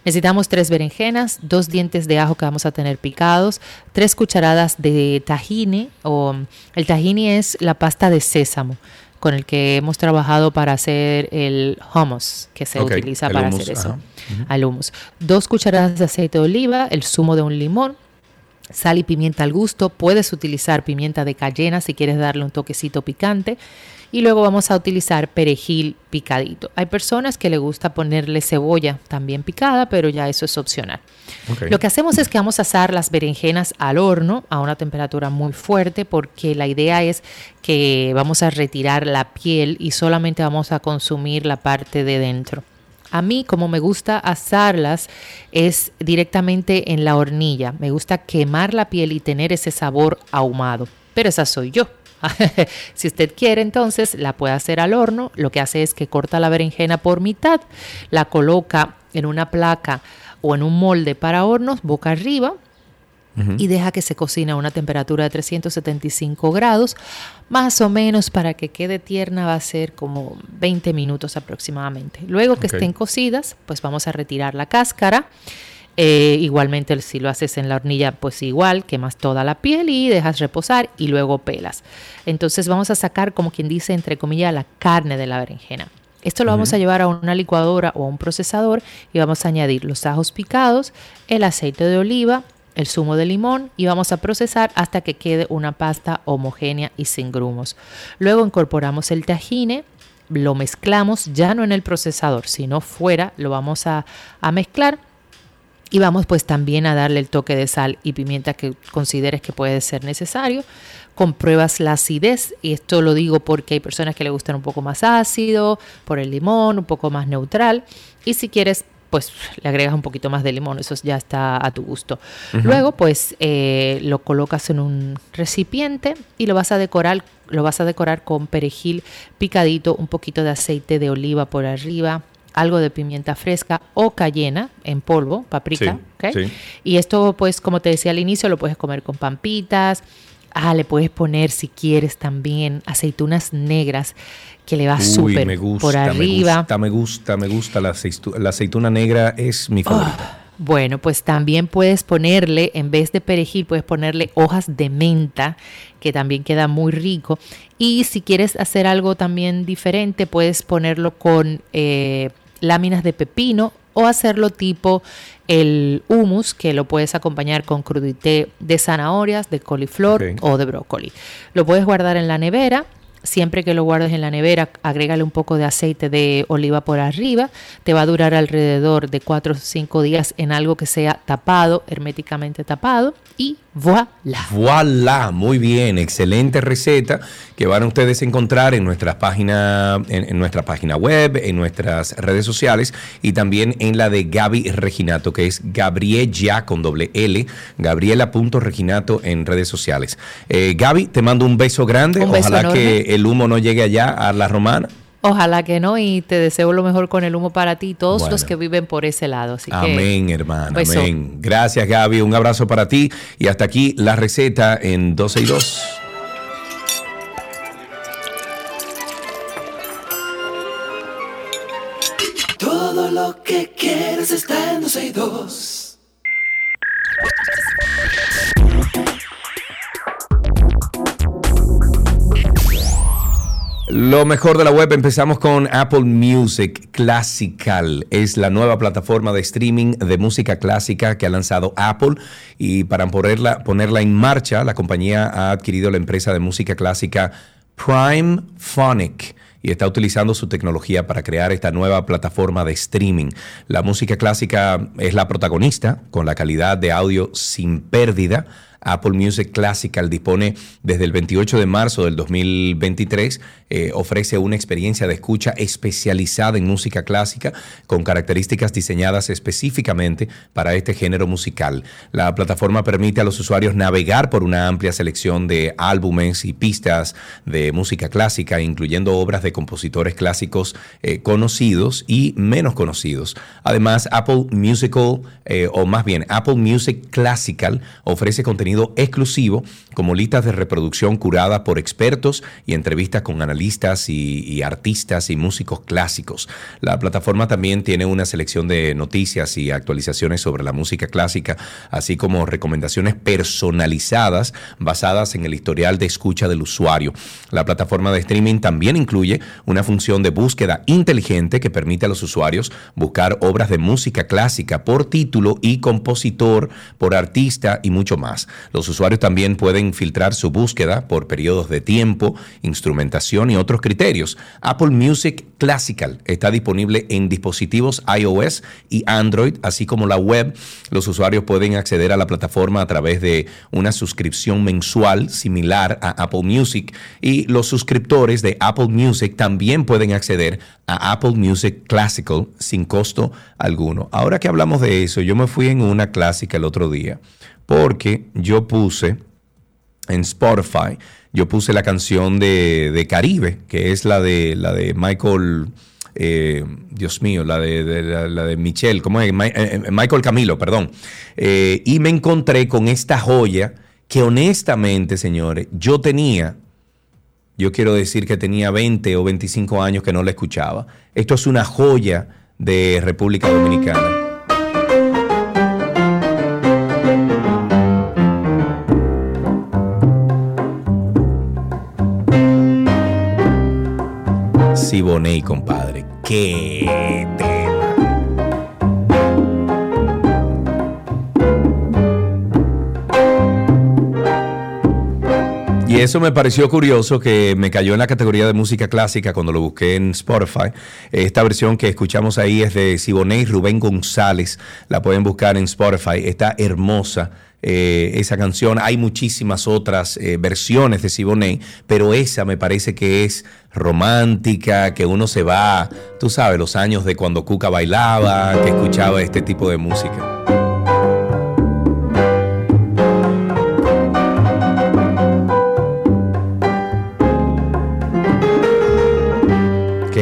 Necesitamos tres berenjenas, dos dientes de ajo que vamos a tener picados, tres cucharadas de tahini, o el tahini es la pasta de sésamo con el que hemos trabajado para hacer el hummus que se utiliza para hummus, hacer eso al hummus. Dos cucharadas de aceite de oliva, el zumo de un limón, sal y pimienta al gusto. Puedes utilizar pimienta de cayena si quieres darle un toquecito picante. Y luego vamos a utilizar perejil picadito. Hay personas que le gusta ponerle cebolla también picada, pero ya eso es opcional. Lo que hacemos es que vamos a asar las berenjenas al horno a una temperatura muy fuerte porque la idea es que vamos a retirar la piel y solamente vamos a consumir la parte de dentro. A mí, como me gusta asarlas, es directamente en la hornilla. Me gusta quemar la piel y tener ese sabor ahumado. Pero esa soy yo. *laughs* si usted quiere, entonces la puede hacer al horno. Lo que hace es que corta la berenjena por mitad, la coloca en una placa o en un molde para hornos boca arriba y deja que se cocine a una temperatura de 375 grados, más o menos para que quede tierna va a ser como 20 minutos aproximadamente. Luego que estén cocidas, pues vamos a retirar la cáscara. Eh, igualmente si lo haces en la hornilla, pues igual, quemas toda la piel y dejas reposar y luego pelas. Entonces vamos a sacar, como quien dice, entre comillas, la carne de la berenjena. Esto lo vamos a llevar a una licuadora o a un procesador y vamos a añadir los ajos picados, el aceite de oliva, el zumo de limón y vamos a procesar hasta que quede una pasta homogénea y sin grumos. Luego incorporamos el tajine, lo mezclamos ya no en el procesador, sino fuera, lo vamos a, mezclar y vamos pues también a darle el toque de sal y pimienta que consideres que puede ser necesario. Compruebas la acidez y esto lo digo porque hay personas que le gustan un poco más ácido, por el limón, un poco más neutral. Y si quieres pues le agregas un poquito más de limón, eso ya está a tu gusto. Luego, pues eh, lo colocas en un recipiente y lo vas a decorar, lo vas a decorar con perejil picadito, un poquito de aceite de oliva por arriba, algo de pimienta fresca o cayena en polvo, paprika, Y esto, pues, como te decía al inicio, lo puedes comer con pampitas. Ah, le puedes poner, si quieres, también aceitunas negras que le va súper por arriba. Me gusta, me gusta, me gusta. La, aceituna negra es mi favorita. Ah, bueno, pues también puedes ponerle, en vez de perejil, puedes ponerle hojas de menta, que también queda muy rico. Y si quieres hacer algo también diferente, puedes ponerlo con eh, láminas de pepino o hacerlo tipo el hummus, que lo puedes acompañar con crudité de zanahorias, de coliflor o de brócoli. Lo puedes guardar en la nevera Siempre que lo guardes en la nevera, agrégale un poco de aceite de oliva por arriba. Te va a durar alrededor de 4 o 5 días en algo que sea tapado, herméticamente tapado. Y voilà. Voilà, muy bien, excelente receta que van a ustedes a encontrar en nuestra página, en, nuestra página web, en nuestras redes sociales y también en la de Gaby Reginato, que es Gabriella con doble L, Gabriela.reginato en redes sociales. Eh, Gaby, te mando un beso grande. Ojalá que el humo no llegue allá a la romana. Ojalá que no y te deseo lo mejor con el humo para ti y todos los que viven por ese lado. amén, hermano. Amén. Gracias, Gaby. Un abrazo para ti. Y hasta aquí la receta en 12 y 2. Todo lo que quieres está en 12 y 2. Lo mejor de la web, empezamos con Apple Music Classical. Es la nueva plataforma de streaming de música clásica que ha lanzado Apple y para ponerla, ponerla en marcha, la compañía ha adquirido la empresa de música clásica Prime Phonic y está utilizando su tecnología para crear esta nueva plataforma de streaming. La música clásica es la protagonista con la calidad de audio sin pérdida Apple Music Classical dispone desde el 28 de marzo del 2023, eh, ofrece una experiencia de escucha especializada en música clásica con características diseñadas específicamente para este género musical. La plataforma permite a los usuarios navegar por una amplia selección de álbumes y pistas de música clásica, incluyendo obras de compositores clásicos eh, conocidos y menos conocidos. Además, Apple Musical, eh, o más bien Apple Music Classical, ofrece contenido exclusivo como listas de reproducción curadas por expertos y entrevistas con analistas y, artistas y músicos clásicos. La plataforma también tiene una selección de noticias y actualizaciones sobre la música clásica, así como recomendaciones personalizadas basadas en el historial de escucha del usuario. La plataforma de streaming también incluye una función de búsqueda inteligente que permite a los usuarios buscar obras de música clásica por título y compositor, por artista y mucho más. Los usuarios también pueden filtrar su búsqueda por periodos de tiempo, instrumentación y otros criterios. Apple Music Classical está disponible en dispositivos iOS y Android, así como la web. Los usuarios pueden acceder a la plataforma a través de una suscripción mensual similar a Apple Music y los suscriptores de Apple Music también pueden acceder a Apple Music Classical sin costo alguno. Ahora que hablamos de eso, yo me fui en una clásica el otro día porque yo puse en Spotify, yo puse la canción de, Caribe, que es la de, la de Michael, eh, Dios mío, la de, la, de Michelle, ¿cómo es? Eh, eh, Michael Camilo, perdón. y me encontré con esta joya que honestamente, señores, yo tenía, yo quiero decir que tenía 20 o 25 años que no la escuchaba. Esto es una joya de República Dominicana. Siboney, compadre. ¡Qué tema! Y eso me pareció curioso que me cayó en la categoría de música clásica cuando lo busqué en Spotify. Esta versión que escuchamos ahí es de Siboney Rubén González. La pueden buscar en Spotify. Está hermosa. Eh, esa canción. Hay muchísimas otras eh, versiones de Siboney, pero esa me parece que es romántica, que uno se va, tú sabes, los años de cuando Cuca bailaba, que escuchaba este tipo de música.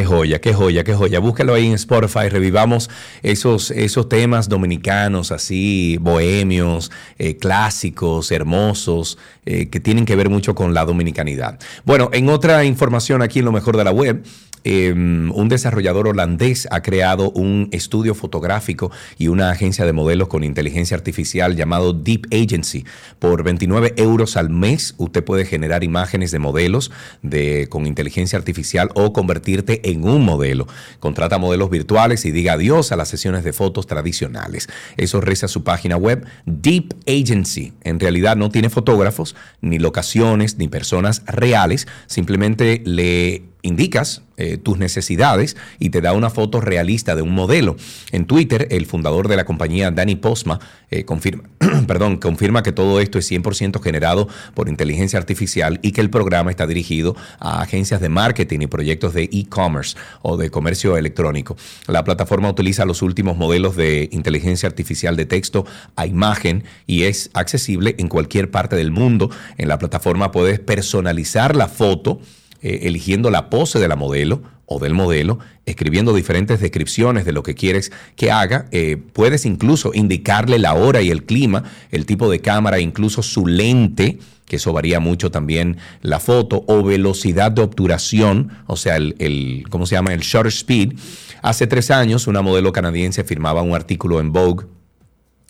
Joya, qué joya, qué joya. Búscalo ahí en Spotify, revivamos esos, esos temas dominicanos así, bohemios, eh, clásicos, hermosos, eh, que tienen que ver mucho con la dominicanidad. Bueno, en otra información aquí en lo mejor de la web, Em, un desarrollador holandés ha creado un estudio fotográfico y una agencia de modelos con inteligencia artificial llamado Deep Agency. Por 29 euros al mes, usted puede generar imágenes de modelos de, con inteligencia artificial o convertirte en un modelo. Contrata modelos virtuales y diga adiós a las sesiones de fotos tradicionales. Eso reza su página web Deep Agency. En realidad no tiene fotógrafos, ni locaciones, ni personas reales. Simplemente le indicas eh, tus necesidades y te da una foto realista de un modelo. En Twitter, el fundador de la compañía, Danny Posma, eh, confirma, *clears throat* perdón, confirma que todo esto es 100% generado por inteligencia artificial y que el programa está dirigido a agencias de marketing y proyectos de e-commerce o de comercio electrónico. La plataforma utiliza los últimos modelos de inteligencia artificial de texto a imagen y es accesible en cualquier parte del mundo. En la plataforma puedes personalizar la foto eh, eligiendo la pose de la modelo o del modelo, escribiendo diferentes descripciones de lo que quieres que haga. Eh, puedes incluso indicarle la hora y el clima, el tipo de cámara, incluso su lente, que eso varía mucho también la foto, o velocidad de obturación, o sea, el, el ¿cómo se llama? El shutter speed. Hace tres años, una modelo canadiense firmaba un artículo en Vogue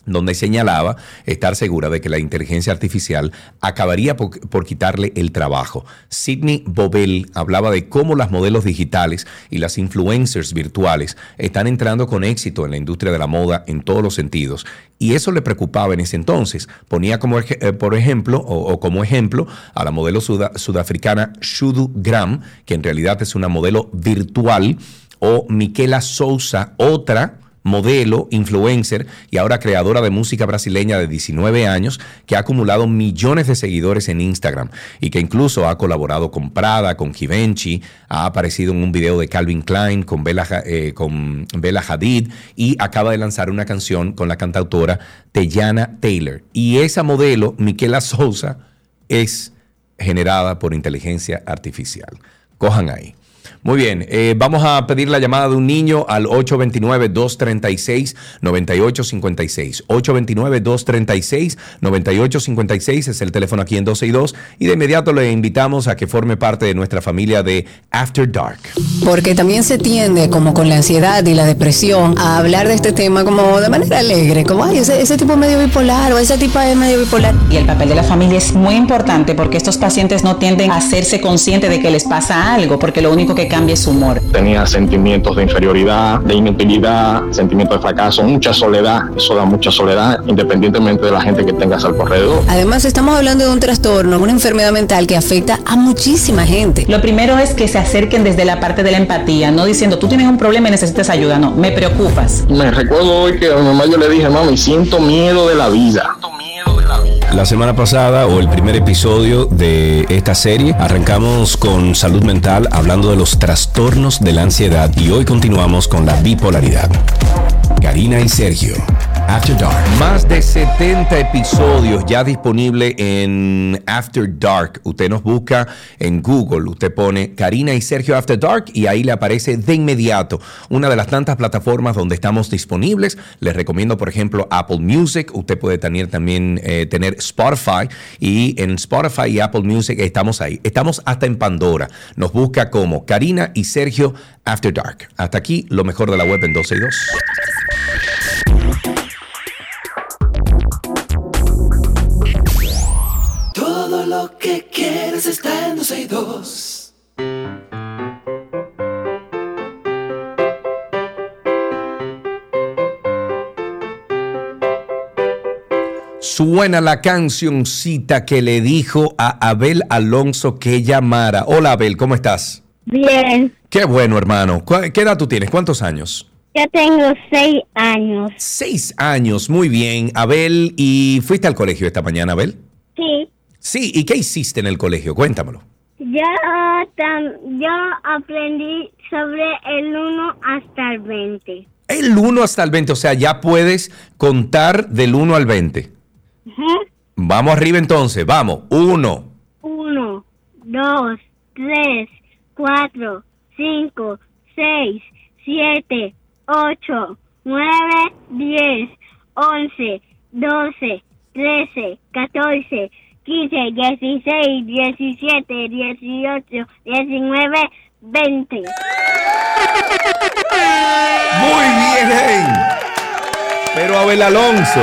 donde señalaba estar segura de que la inteligencia artificial acabaría por, quitarle el trabajo. Sidney Bobel hablaba de cómo las modelos digitales y las influencers virtuales están entrando con éxito en la industria de la moda en todos los sentidos. Y eso le preocupaba en ese entonces. Ponía como, eh, por ejemplo, o, como ejemplo, a la modelo sudafricana Shudu Gram, que en realidad es una modelo virtual, o Miquela Souza, otra modelo, influencer y ahora creadora de música brasileña de 19 años que ha acumulado millones de seguidores en Instagram y que incluso ha colaborado con Prada, con Givenchy, ha aparecido en un video de Calvin Klein con Bella, eh, con Bella Hadid y acaba de lanzar una canción con la cantautora Teyana Taylor. Y esa modelo, Miquela Souza, es generada por inteligencia artificial. Cojan ahí. Muy bien, eh, vamos a pedir la llamada de un niño al 829-236-9856. 829-236-9856 es el teléfono aquí en 12 y 2. Y de inmediato le invitamos a que forme parte de nuestra familia de After Dark. Porque también se tiende, como con la ansiedad y la depresión, a hablar de este tema como de manera alegre, como, ay, ese, ese tipo medio bipolar o ese tipo es medio bipolar. Y el papel de la familia es muy importante porque estos pacientes no tienden a hacerse conscientes de que les pasa algo, porque lo único que cambie su humor. Tenía sentimientos de inferioridad, de inutilidad, sentimientos de fracaso, mucha soledad. Eso da mucha soledad, independientemente de la gente que tengas al alrededor. Además, estamos hablando de un trastorno, una enfermedad mental que afecta a muchísima gente. Lo primero es que se acerquen desde la parte de la empatía, no diciendo tú tienes un problema y necesitas ayuda, no, me preocupas. Me recuerdo hoy que a mi mamá yo le dije, mami, siento miedo de la vida. La semana pasada o el primer episodio de esta serie arrancamos con salud mental hablando de los trastornos de la ansiedad y hoy continuamos con la bipolaridad. Karina y Sergio. After Dark. Más de 70 episodios ya disponibles en After Dark. Usted nos busca en Google, usted pone Karina y Sergio After Dark y ahí le aparece de inmediato una de las tantas plataformas donde estamos disponibles. Les recomiendo, por ejemplo, Apple Music. Usted puede tener también eh, tener Spotify y en Spotify y Apple Music estamos ahí. Estamos hasta en Pandora. Nos busca como Karina y Sergio After Dark. Hasta aquí lo mejor de la web en 12 y 2. Lo que quieres está en 12 y 2. Suena la cancioncita que le dijo a Abel Alonso que llamara. Hola Abel, ¿cómo estás? Bien, Qué bueno, hermano. ¿Cu- ¿Qué edad tú tienes? ¿Cuántos años? yo tengo seis años. Seis años, muy bien. Abel, ¿y fuiste al colegio esta mañana, Abel? Sí, Sí, ¿y qué hiciste en el colegio? Cuéntamelo. yo, tam- yo aprendí sobre el 1 hasta el 20. El 1 hasta el 20, o sea, ya puedes contar del 1 al 20. Vamos arriba entonces, vamos. 1, 1, 2, 3, 4, 5, 6, 7, 8, 9, 10, 11, 12, 13, 14, 15, 16, 17, 18, 19, 20. Muy bien. Pero Abel Alonso,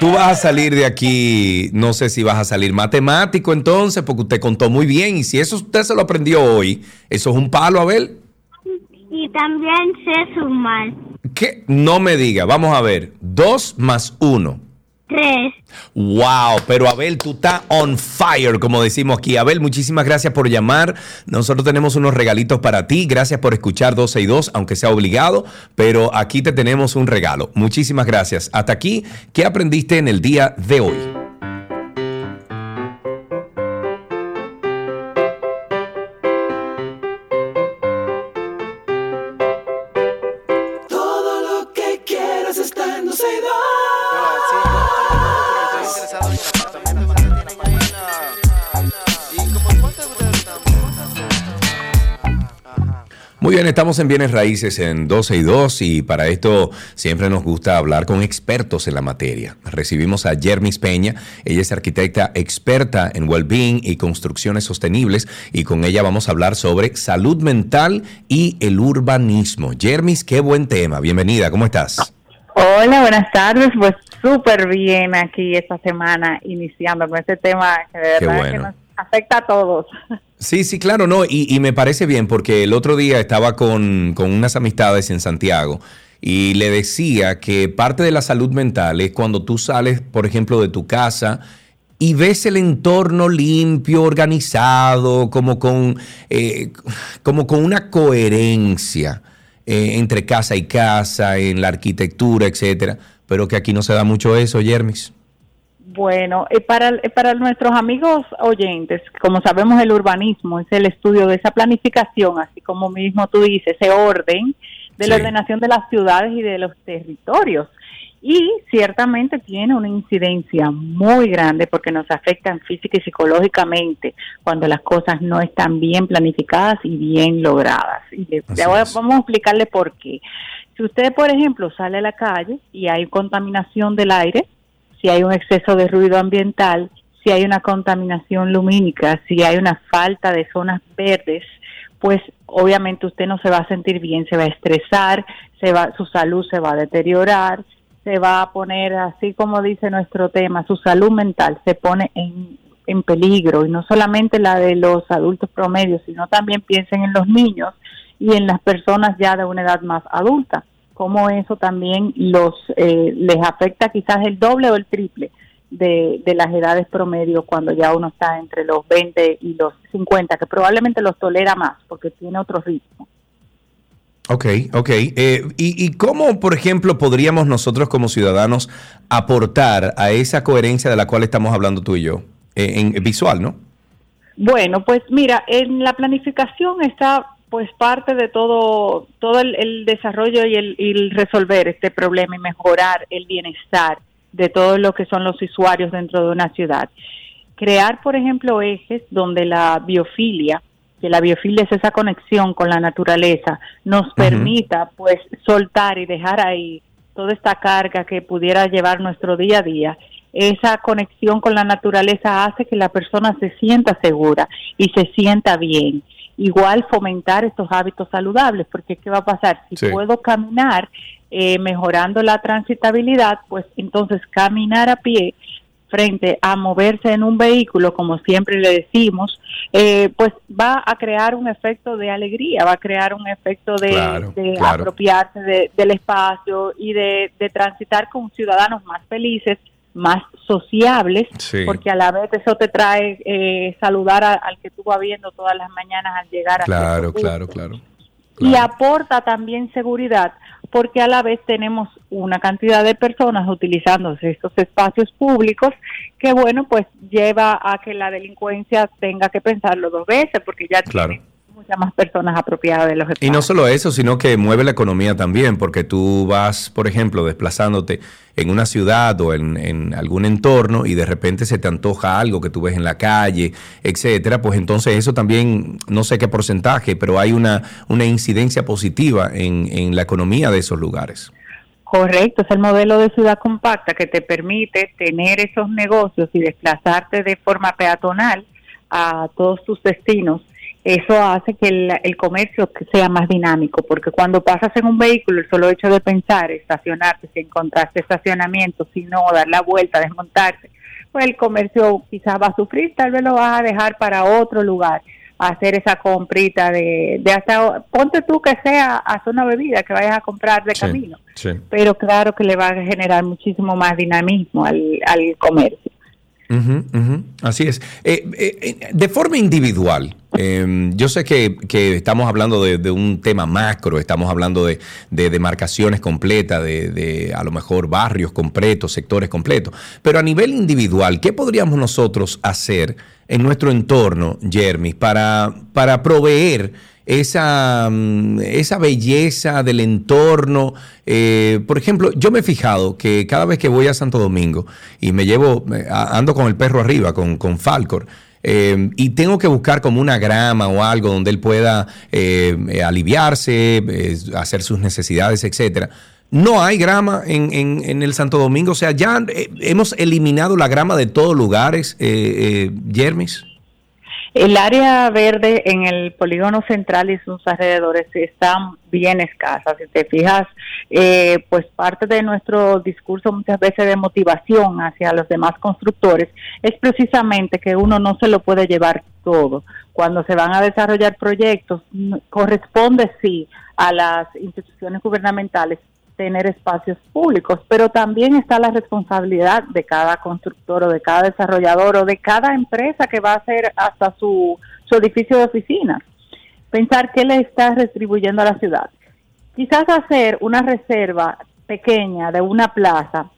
tú vas a salir de aquí, no sé si vas a salir matemático entonces, porque usted contó muy bien. Y si eso usted se lo aprendió hoy, ¿eso es un palo, Abel? Y también sé sumar. ¿Qué? No me diga, vamos a ver. 2 más 1. 3. Wow, pero Abel, tú estás on fire, como decimos aquí. Abel, muchísimas gracias por llamar. Nosotros tenemos unos regalitos para ti. Gracias por escuchar 12 y 2, aunque sea obligado, pero aquí te tenemos un regalo. Muchísimas gracias. Hasta aquí, ¿qué aprendiste en el día de hoy? Bien, estamos en Bienes Raíces en 12 y 2 y para esto siempre nos gusta hablar con expertos en la materia. Recibimos a Jermis Peña, ella es arquitecta experta en well-being y construcciones sostenibles y con ella vamos a hablar sobre salud mental y el urbanismo. Jermis, qué buen tema, bienvenida, ¿cómo estás? Hola, buenas tardes. Pues súper bien aquí esta semana iniciando con este tema que de verdad bueno. que nos afecta a todos. Sí, sí, claro, no, y, me parece bien porque el otro día estaba con, con unas amistades en Santiago y le decía que parte de la salud mental es cuando tú sales, por ejemplo, de tu casa y ves el entorno limpio, organizado, como con, eh, como con una coherencia eh, entre casa y casa, en la arquitectura, etcétera, pero que aquí no se da mucho eso, Yermis. Bueno, eh, para, eh, para nuestros amigos oyentes, como sabemos el urbanismo es el estudio de esa planificación, así como mismo tú dices, ese orden de la ordenación de las ciudades y de los territorios. Y ciertamente tiene una incidencia muy grande porque nos afectan física y psicológicamente cuando las cosas no están bien planificadas y bien logradas. Y le- Así le voy a- es. vamos a explicarle por qué. Si usted, por ejemplo, sale a la calle y hay contaminación del aire, si hay un exceso de ruido ambiental, si hay una contaminación lumínica, si hay una falta de zonas verdes, pues obviamente usted no se va a sentir bien, se va a estresar, se va, su salud se va a deteriorar, se va a poner, así como dice nuestro tema, su salud mental se pone en en peligro. Y no solamente la de los adultos promedios, sino también piensen en los niños y en las personas ya de una edad más adulta, como eso también los eh, les afecta quizás el doble o el triple de, de las edades promedio cuando ya uno está entre los 20 y los 50, que probablemente los tolera más porque tiene otro ritmo. Ok, ok. Eh, y, ¿Y cómo, por ejemplo, podríamos nosotros como ciudadanos aportar a esa coherencia de la cual estamos hablando tú y yo? Eh, en visual, ¿no? Bueno, pues mira, en la planificación está pues parte de todo todo el, el desarrollo y el, y el resolver este problema y mejorar el bienestar de todo lo que son los usuarios dentro de una ciudad. Crear, por ejemplo, ejes donde la biofilia, que la biofilia es esa conexión con la naturaleza, nos permita pues soltar y dejar ahí toda esta carga que pudiera llevar nuestro día a día. Esa conexión con la naturaleza hace que la persona se sienta segura y se sienta bien. Igual fomentar estos hábitos saludables, porque ¿qué va a pasar? Si Sí. puedo caminar eh, mejorando la transitabilidad, pues entonces caminar a pie frente a moverse en un vehículo, como siempre le decimos, eh, pues va a crear un efecto de alegría, va a crear un efecto de, Claro, de claro. apropiarse de- del espacio y de, de transitar con ciudadanos más felices, más sociables, Sí. porque a la vez eso te trae eh, saludar a- al que tú vas viendo todas las mañanas al llegar a Claro, claro, punto claro. y aporta también seguridad porque a la vez tenemos una cantidad de personas utilizando estos espacios públicos que bueno pues lleva a que la delincuencia tenga que pensarlo dos veces porque ya Claro. tiene muchas más personas apropiadas de los Y espacios. no solo eso, sino que mueve la economía también, porque tú vas, por ejemplo, desplazándote en una ciudad o en, en algún entorno y de repente se te antoja algo que tú ves en la calle, etcétera, pues entonces eso también, no sé qué porcentaje, pero hay una, una incidencia positiva en, en la economía de esos lugares. Correcto, es el modelo de ciudad compacta que te permite tener esos negocios y desplazarte de forma peatonal a todos tus destinos. Eso hace que el, el comercio sea más dinámico, porque cuando pasas en un vehículo, el solo hecho de pensar, estacionarte, si encontraste estacionamiento, si no, dar la vuelta, desmontarse, pues el comercio quizás va a sufrir, tal vez lo vas a dejar para otro lugar, a hacer esa comprita de, de hasta, ponte tú que sea, hacer una bebida que vayas a comprar de camino Sí. pero claro que le va a generar muchísimo más dinamismo al, al comercio. Así es. Eh, eh, eh, de forma individual, eh, yo sé que, estamos hablando de, un tema macro, estamos hablando de, de demarcaciones completas, de, a lo mejor barrios completos, sectores completos, pero a nivel individual, ¿qué podríamos nosotros hacer en nuestro entorno, para, para proveer esa, mm, esa belleza del entorno. Eh, por ejemplo, yo me he fijado que cada vez que voy a Santo Domingo y me llevo, ando con el perro arriba, con, con Falcor, eh, y tengo que buscar como una grama o algo donde él pueda eh, aliviarse, eh, hacer sus necesidades, etcétera. No hay grama en, en- en el Santo Domingo, o sea, ya hemos eliminado la grama de todos lugares, Jermis. El área verde en el polígono central y sus alrededores están bien escasas. Si te fijas, eh, pues parte de nuestro discurso muchas veces de motivación hacia los demás constructores es precisamente que uno no se lo puede llevar todo. Cuando se van a desarrollar proyectos, corresponde sí a las instituciones gubernamentales tener espacios públicos, pero también está la responsabilidad de cada constructor o de cada desarrollador o de cada empresa que va a hacer hasta su, su edificio de oficinas. Pensar qué le está retribuyendo a la ciudad. Quizás hacer una reserva pequeña de una plaza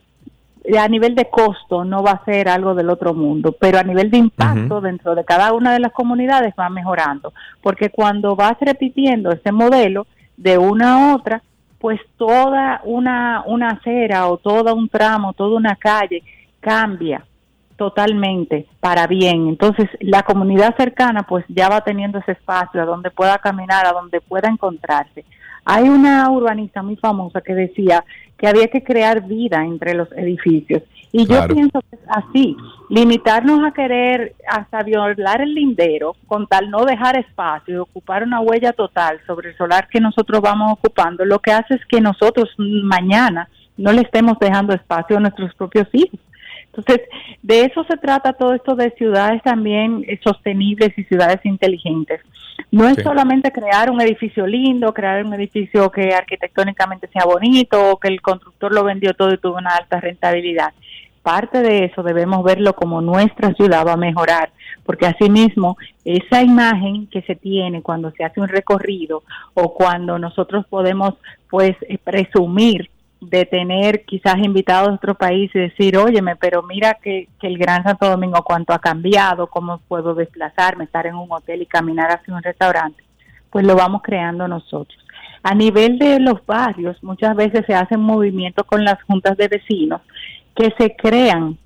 eh, a nivel de costo no va a ser algo del otro mundo, pero a nivel de impacto dentro de cada una de las comunidades va mejorando, porque cuando vas repitiendo ese modelo de una a otra, pues toda una, una acera o todo un tramo, toda una calle cambia totalmente para bien. Entonces la comunidad cercana pues ya va teniendo ese espacio a donde pueda caminar, a donde pueda encontrarse. Hay una urbanista muy famosa que decía que había que crear vida entre los edificios. Y Claro. yo pienso que es así, limitarnos a querer hasta violar el lindero con tal no dejar espacio y ocupar una huella total sobre el solar que nosotros vamos ocupando, lo que hace es que nosotros mañana no le estemos dejando espacio a nuestros propios hijos. Entonces, de eso se trata todo esto de ciudades también eh, sostenibles y ciudades inteligentes. No es Sí. solamente crear un edificio lindo, crear un edificio que arquitectónicamente sea bonito o que el constructor lo vendió todo y tuvo una alta rentabilidad. Parte de eso debemos verlo como nuestra ciudad va a mejorar, porque asimismo esa imagen que se tiene cuando se hace un recorrido o cuando nosotros podemos pues eh, presumir de tener quizás invitados de otro país y decir, óyeme, pero mira que, que el Gran Santo Domingo cuánto ha cambiado, cómo puedo desplazarme, estar en un hotel y caminar hacia un restaurante, pues lo vamos creando nosotros. A nivel de los barrios, muchas veces se hacen movimientos con las juntas de vecinos que se crean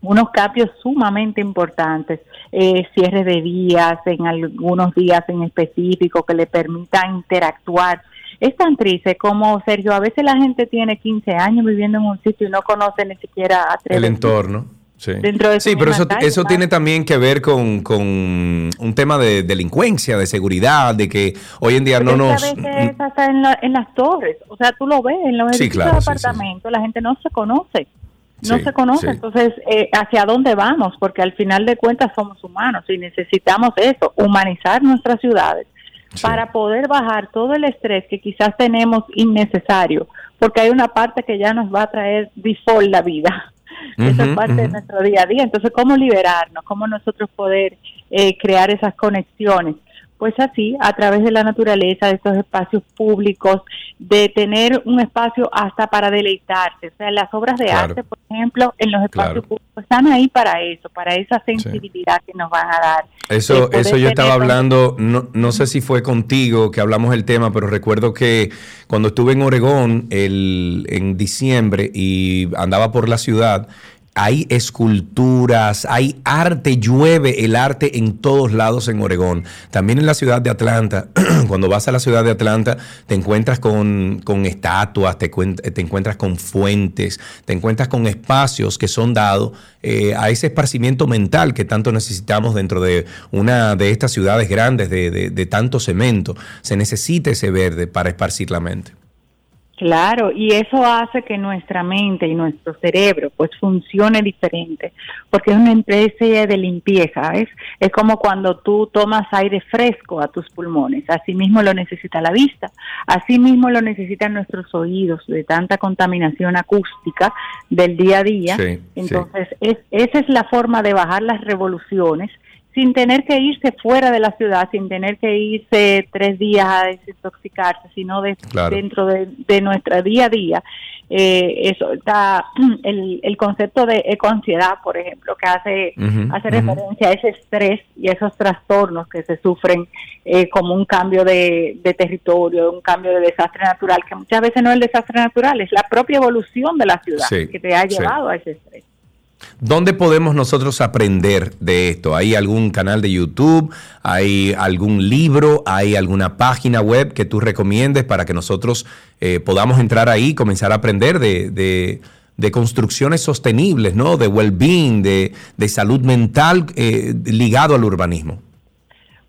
unos cambios sumamente importantes, eh, cierre de vías en algunos días en específico que le permitan interactuar. Es tan triste como, Sergio, a veces la gente tiene 15 años viviendo en un sitio y no conoce ni siquiera a tres El entorno. Sí, Dentro de sí pero eso, eso tiene también que ver con, con un tema de delincuencia, de seguridad, de que hoy en día no nos... veces es hasta en, la- en las torres, o sea, tú lo ves en los Sí, edificios claro, de sí, sí, apartamentos, la gente no se conoce, no Sí, se conoce, sí. entonces, eh, ¿hacia dónde vamos? Porque al final de cuentas somos humanos y necesitamos eso, humanizar nuestras ciudades para poder bajar todo el estrés que quizás tenemos innecesario, porque hay una parte que ya nos va a traer default la vida. *laughs* Eso es Ujú, parte de nuestro día a día. Entonces, ¿cómo liberarnos? ¿Cómo nosotros poder eh, crear esas conexiones? Pues así, a través de la naturaleza, de estos espacios públicos, de tener un espacio hasta para deleitarse. O sea, las obras de Claro. arte, por ejemplo, en los espacios Claro. públicos están ahí para eso, para esa sensibilidad que nos van a dar. Eso, eso yo estaba hablando, no, no sé si fue contigo que hablamos del tema, pero recuerdo que cuando estuve en Oregón el, en diciembre y andaba por la ciudad, hay esculturas, hay arte, llueve el arte en todos lados en Oregón. También en la ciudad de Atlanta, *clears throat* cuando vas a la ciudad de Atlanta, te encuentras con, con estatuas, te, te encuentras con fuentes, te encuentras con espacios que son dados eh, a ese esparcimiento mental que tanto necesitamos dentro de una de estas ciudades grandes de, de- de tanto cemento. Se necesita ese verde para esparcir la mente. Claro, y eso hace que nuestra mente y nuestro cerebro pues funcione diferente, porque es una especie de limpieza, ¿ves? Es como cuando tú tomas aire fresco a tus pulmones, así mismo lo necesita la vista, así mismo lo necesitan nuestros oídos de tanta contaminación acústica del día a día. Sí, Entonces, es, esa es la forma de bajar las revoluciones sin tener que irse fuera de la ciudad, sin tener que irse tres días a desintoxicarse, sino de- Claro. dentro de, de nuestro día a día. Eh, eso está *clears throat* el, el concepto de ecoansiedad, por ejemplo, que hace, Ujú, hace referencia a ese estrés y esos trastornos que se sufren eh, como un cambio de, de territorio, un cambio de desastre natural, que muchas veces no es el desastre natural, es la propia evolución de la ciudad Sí, que te ha sí. llevado a ese estrés. ¿Dónde podemos nosotros aprender de esto? ¿Hay algún canal de YouTube? ¿Hay algún libro? ¿Hay alguna página web que tú recomiendes para que nosotros eh, podamos entrar ahí y comenzar a aprender de, de- de construcciones sostenibles, ¿no? De well-being, de, de salud mental eh, ligado al urbanismo.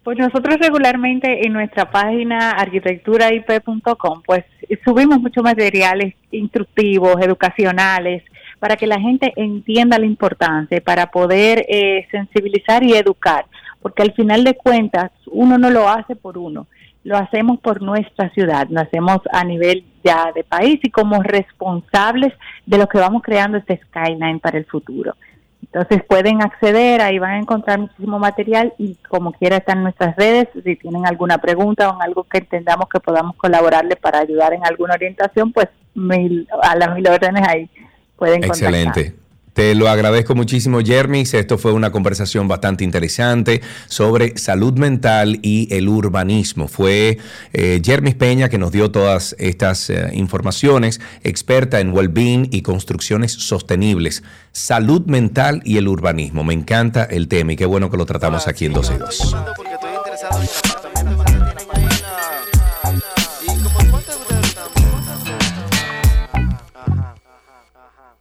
Pues nosotros regularmente en nuestra página arquitecturaip.com pues subimos muchos materiales instructivos, educacionales, para que la gente entienda la importancia, para poder eh, sensibilizar y educar, porque al final de cuentas uno no lo hace por uno, lo hacemos por nuestra ciudad, lo hacemos a nivel ya de país y como responsables de lo que vamos creando este skyline para el futuro. Entonces pueden acceder, ahí van a encontrar muchísimo material y como quiera están nuestras redes. Si tienen alguna pregunta o algo que entendamos que podamos colaborarle para ayudar en alguna orientación, pues mil, a las mil órdenes ahí pueden contactar. Excelente. Te lo agradezco muchísimo, Jermis. Esto fue una conversación bastante interesante sobre salud mental y el urbanismo. Fue eh, Jermis Peña que nos dio todas estas eh, informaciones, experta en well-being y construcciones sostenibles. Salud mental y el urbanismo. Me encanta el tema y qué bueno que lo tratamos aquí en 12 y 2.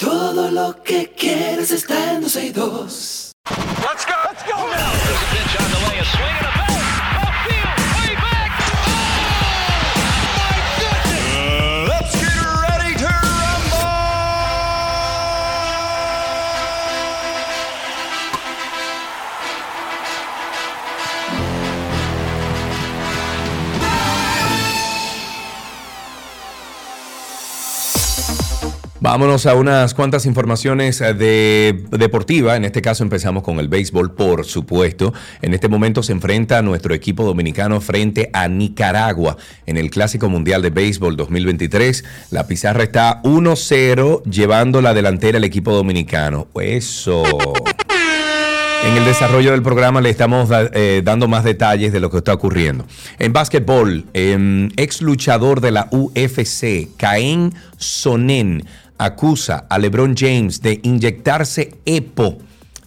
Todo lo que quieres está en 12 y 2. Let's go. Let's go. There's a pitch on the way. A swing and a Vámonos a unas cuantas informaciones eh, de deportiva. En este caso empezamos con el béisbol, por supuesto. En este momento se enfrenta nuestro equipo dominicano frente a Nicaragua en el Clásico Mundial de Béisbol 2023. La pizarra está 1-0 llevando la delantera el equipo dominicano. Eso. En el desarrollo del programa le estamos eh, dando más detalles de lo que está ocurriendo. En básquetbol, em, ex luchador de la UFC, Caen Sonen, acusa a LeBron James de inyectarse EPO.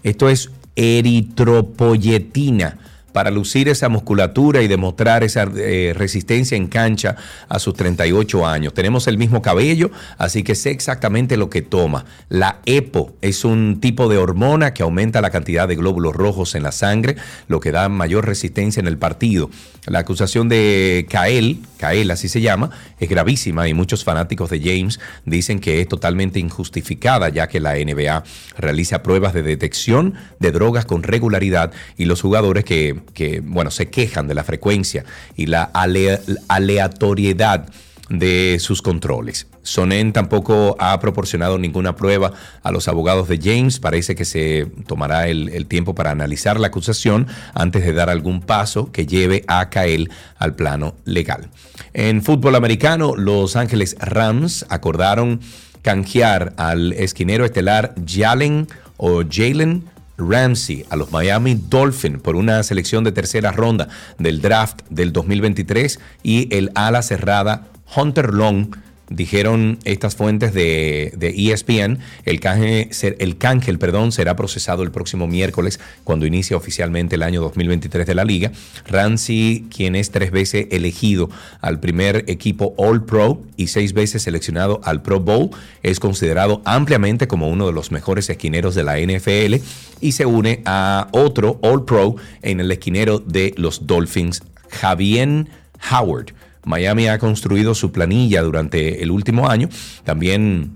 Esto es eritropoyetina para lucir esa musculatura y demostrar esa eh, resistencia en cancha a sus 38 años. Tenemos el mismo cabello, así que sé exactamente lo que toma. La EPO es un tipo de hormona que aumenta la cantidad de glóbulos rojos en la sangre, lo que da mayor resistencia en el partido. La acusación de Kael, Kael así se llama, es gravísima y muchos fanáticos de James dicen que es totalmente injustificada ya que la NBA realiza pruebas de detección de drogas con regularidad y los jugadores que, que, bueno, se quejan de la frecuencia y la ale- aleatoriedad de sus controles. Sonen tampoco ha proporcionado ninguna prueba a los abogados de James. Parece que se tomará el, el tiempo para analizar la acusación antes de dar algún paso que lleve a Kael al plano legal. En fútbol americano, Los Ángeles Rams acordaron canjear al esquinero estelar Jalen o Jalen Ramsey a los Miami Dolphins por una selección de tercera ronda del draft del 2023 y el ala cerrada Hunter Long. Dijeron estas fuentes de, de ESPN, el canje, el cángel perdón, será procesado el próximo miércoles cuando inicia oficialmente el año 2023 de la liga. Ramsey, quien es tres veces elegido al primer equipo All Pro y seis veces seleccionado al Pro Bowl, es considerado ampliamente como uno de los mejores esquineros de la NFL y se une a otro All Pro en el esquinero de los Dolphins, Javier Howard. Miami ha construido su planilla durante el último año, también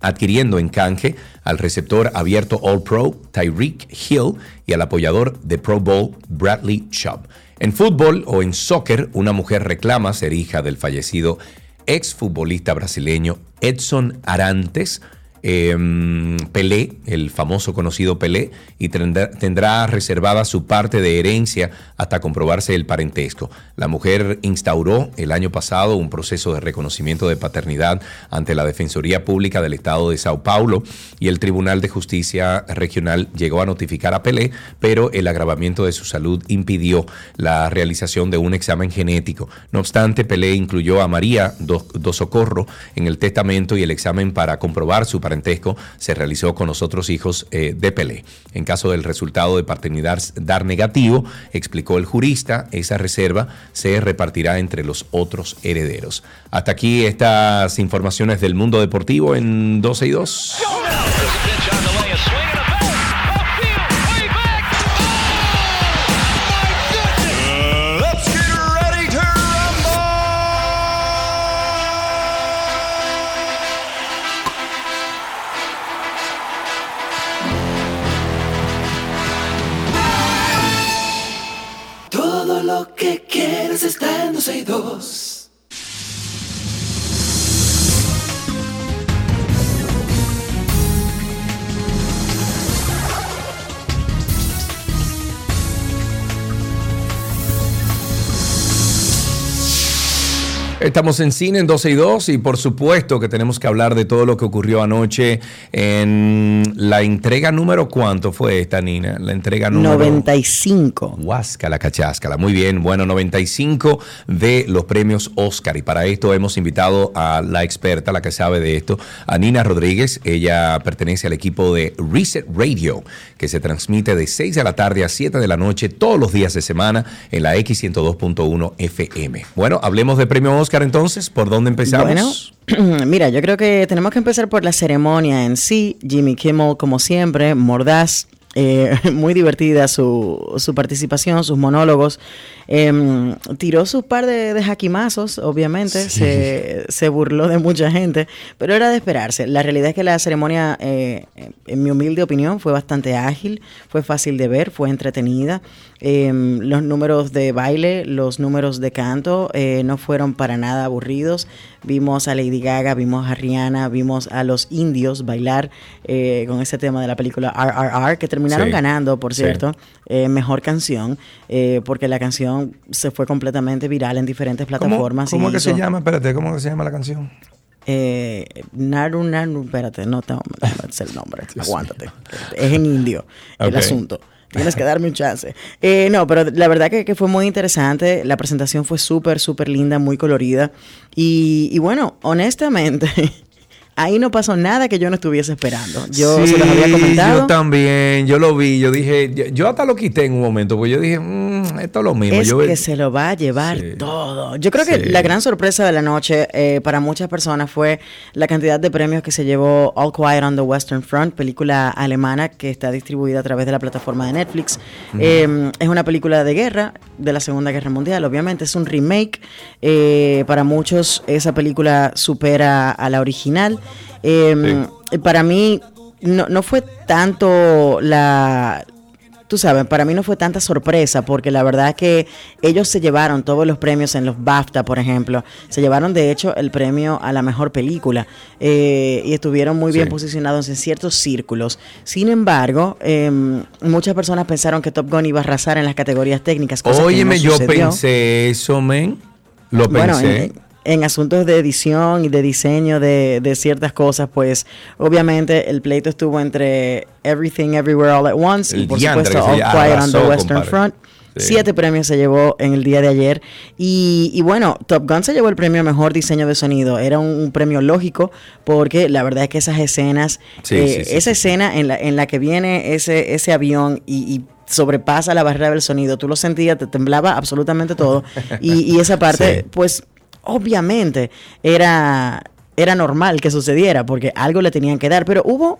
adquiriendo en canje al receptor abierto All Pro Tyreek Hill y al apoyador de Pro Bowl Bradley Chubb. En fútbol o en soccer, una mujer reclama ser hija del fallecido exfutbolista brasileño Edson Arantes. Eh, Pelé, el famoso conocido Pelé, y tendrá, tendrá reservada su parte de herencia hasta comprobarse el parentesco. La mujer instauró el año pasado un proceso de reconocimiento de paternidad ante la Defensoría Pública del Estado de Sao Paulo y el Tribunal de Justicia Regional llegó a notificar a Pelé, pero el agravamiento de su salud impidió la realización de un examen genético. No obstante, Pelé incluyó a María do, do Socorro en el testamento y el examen para comprobar su parentesco se realizó con los otros hijos eh, de Pelé. En caso del resultado de paternidad dar negativo, explicó el jurista, esa reserva se repartirá entre los otros herederos. Hasta aquí estas informaciones del mundo deportivo en 12 y 2. En Estamos en cine en 12 y 2 y por supuesto que tenemos que hablar de todo lo que ocurrió anoche en la entrega número cuánto fue esta, Nina? La entrega número 95. Huáscala, cacháscala. Muy bien, bueno, 95 de los premios Oscar. Y para esto hemos invitado a la experta, la que sabe de esto, a Nina Rodríguez. Ella pertenece al equipo de Reset Radio, que se transmite de 6 de la tarde a 7 de la noche todos los días de semana en la X102.1 FM. Bueno, hablemos de premio Oscar entonces. ¿Por dónde empezamos? Bueno, *clears throat* mira, yo creo que tenemos que empezar por la ceremonia en sí. Jimmy Kimmel, como siempre, mordaz. Eh, *laughs* muy divertida su, su participación, sus monólogos. Em, tiró su par de, de jaquimazos, obviamente. Se, se burló de mucha gente, pero era de esperarse. La realidad es que la ceremonia, eh, en mi humilde opinión, fue bastante ágil, fue fácil de ver, fue entretenida. Em, los números de baile, los números de canto eh, no fueron para nada aburridos. vimos a Lady Gaga, vimos a Rihanna, vimos a los indios bailar eh, con ese tema de la película RRR, que terminaron Sí. ganando, por cierto, eh, mejor canción, eh, porque la canción se fue completamente viral en diferentes ¿Cómo, plataformas. cómo y que se llama? Espérate, ¿cómo que se llama la canción? Eh, Naru Naru, espérate, no tengo sé el nombre, *laughs* aguántate. Es en indio el asunto. Tienes que darme un chance. Eh, no, pero la verdad que, que fue muy interesante. La presentación fue súper, súper linda, muy colorida. Y, y bueno, honestamente, *laughs* ahí no pasó nada que yo no estuviese esperando. Yo se los había comentado. Yo también, yo lo vi, yo dije, yo, yo hasta lo quité en un momento, porque yo dije, "Mm, esto es lo mismo. Es Yo- que se lo va a llevar todo. Yo creo que la gran sorpresa de la noche eh, para muchas personas fue la cantidad de premios que se llevó All Quiet on the Western Front, película alemana que está distribuida a través de la plataforma de Netflix. Eh, es una película de guerra, de la Segunda Guerra Mundial, obviamente. Es un remake. Eh, para muchos esa película supera a la original. Eh, Para mí no, no fue tanto la tú sabes, para mí no fue tanta sorpresa porque la verdad que ellos se llevaron todos los premios en los BAFTA, por ejemplo. Se llevaron de hecho el premio a la mejor película eh, y estuvieron muy bien Sí. posicionados en ciertos círculos. Sin embargo, eh, muchas personas pensaron que Top Gun iba a arrasar en las categorías técnicas. cosa que no Óyeme, yo pensé eso, men. Lo pensé. en, en asuntos de edición y de diseño de, de ciertas cosas, pues obviamente el pleito estuvo entre Everything Everywhere All at Once y por supuesto All Quiet on the Western compadre. Front. Sí. Siete premios se llevó en el día de ayer. Y, y bueno, Top Gun se llevó el premio a mejor diseño de sonido. Era un, un premio lógico porque la verdad es que esas escenas, Sí, eh, sí, esa escena en la, en la que viene ese, ese avión y, y sobrepasa la barrera del sonido, tú lo sentías, te temblaba absolutamente todo. *laughs* y, y esa parte, pues obviamente era, era normal que sucediera porque algo le tenían que dar, pero hubo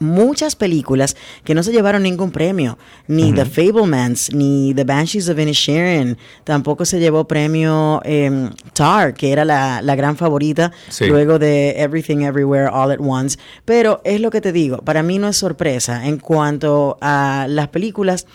muchas películas que no se llevaron ningún premio, ni The Fablemans, ni The Banshees of Inisherin, tampoco se llevó premio em, Tar, que era la, la gran favorita Sí. luego de Everything Everywhere All at Once, pero es lo que te digo, para mí no es sorpresa en cuanto a las películas,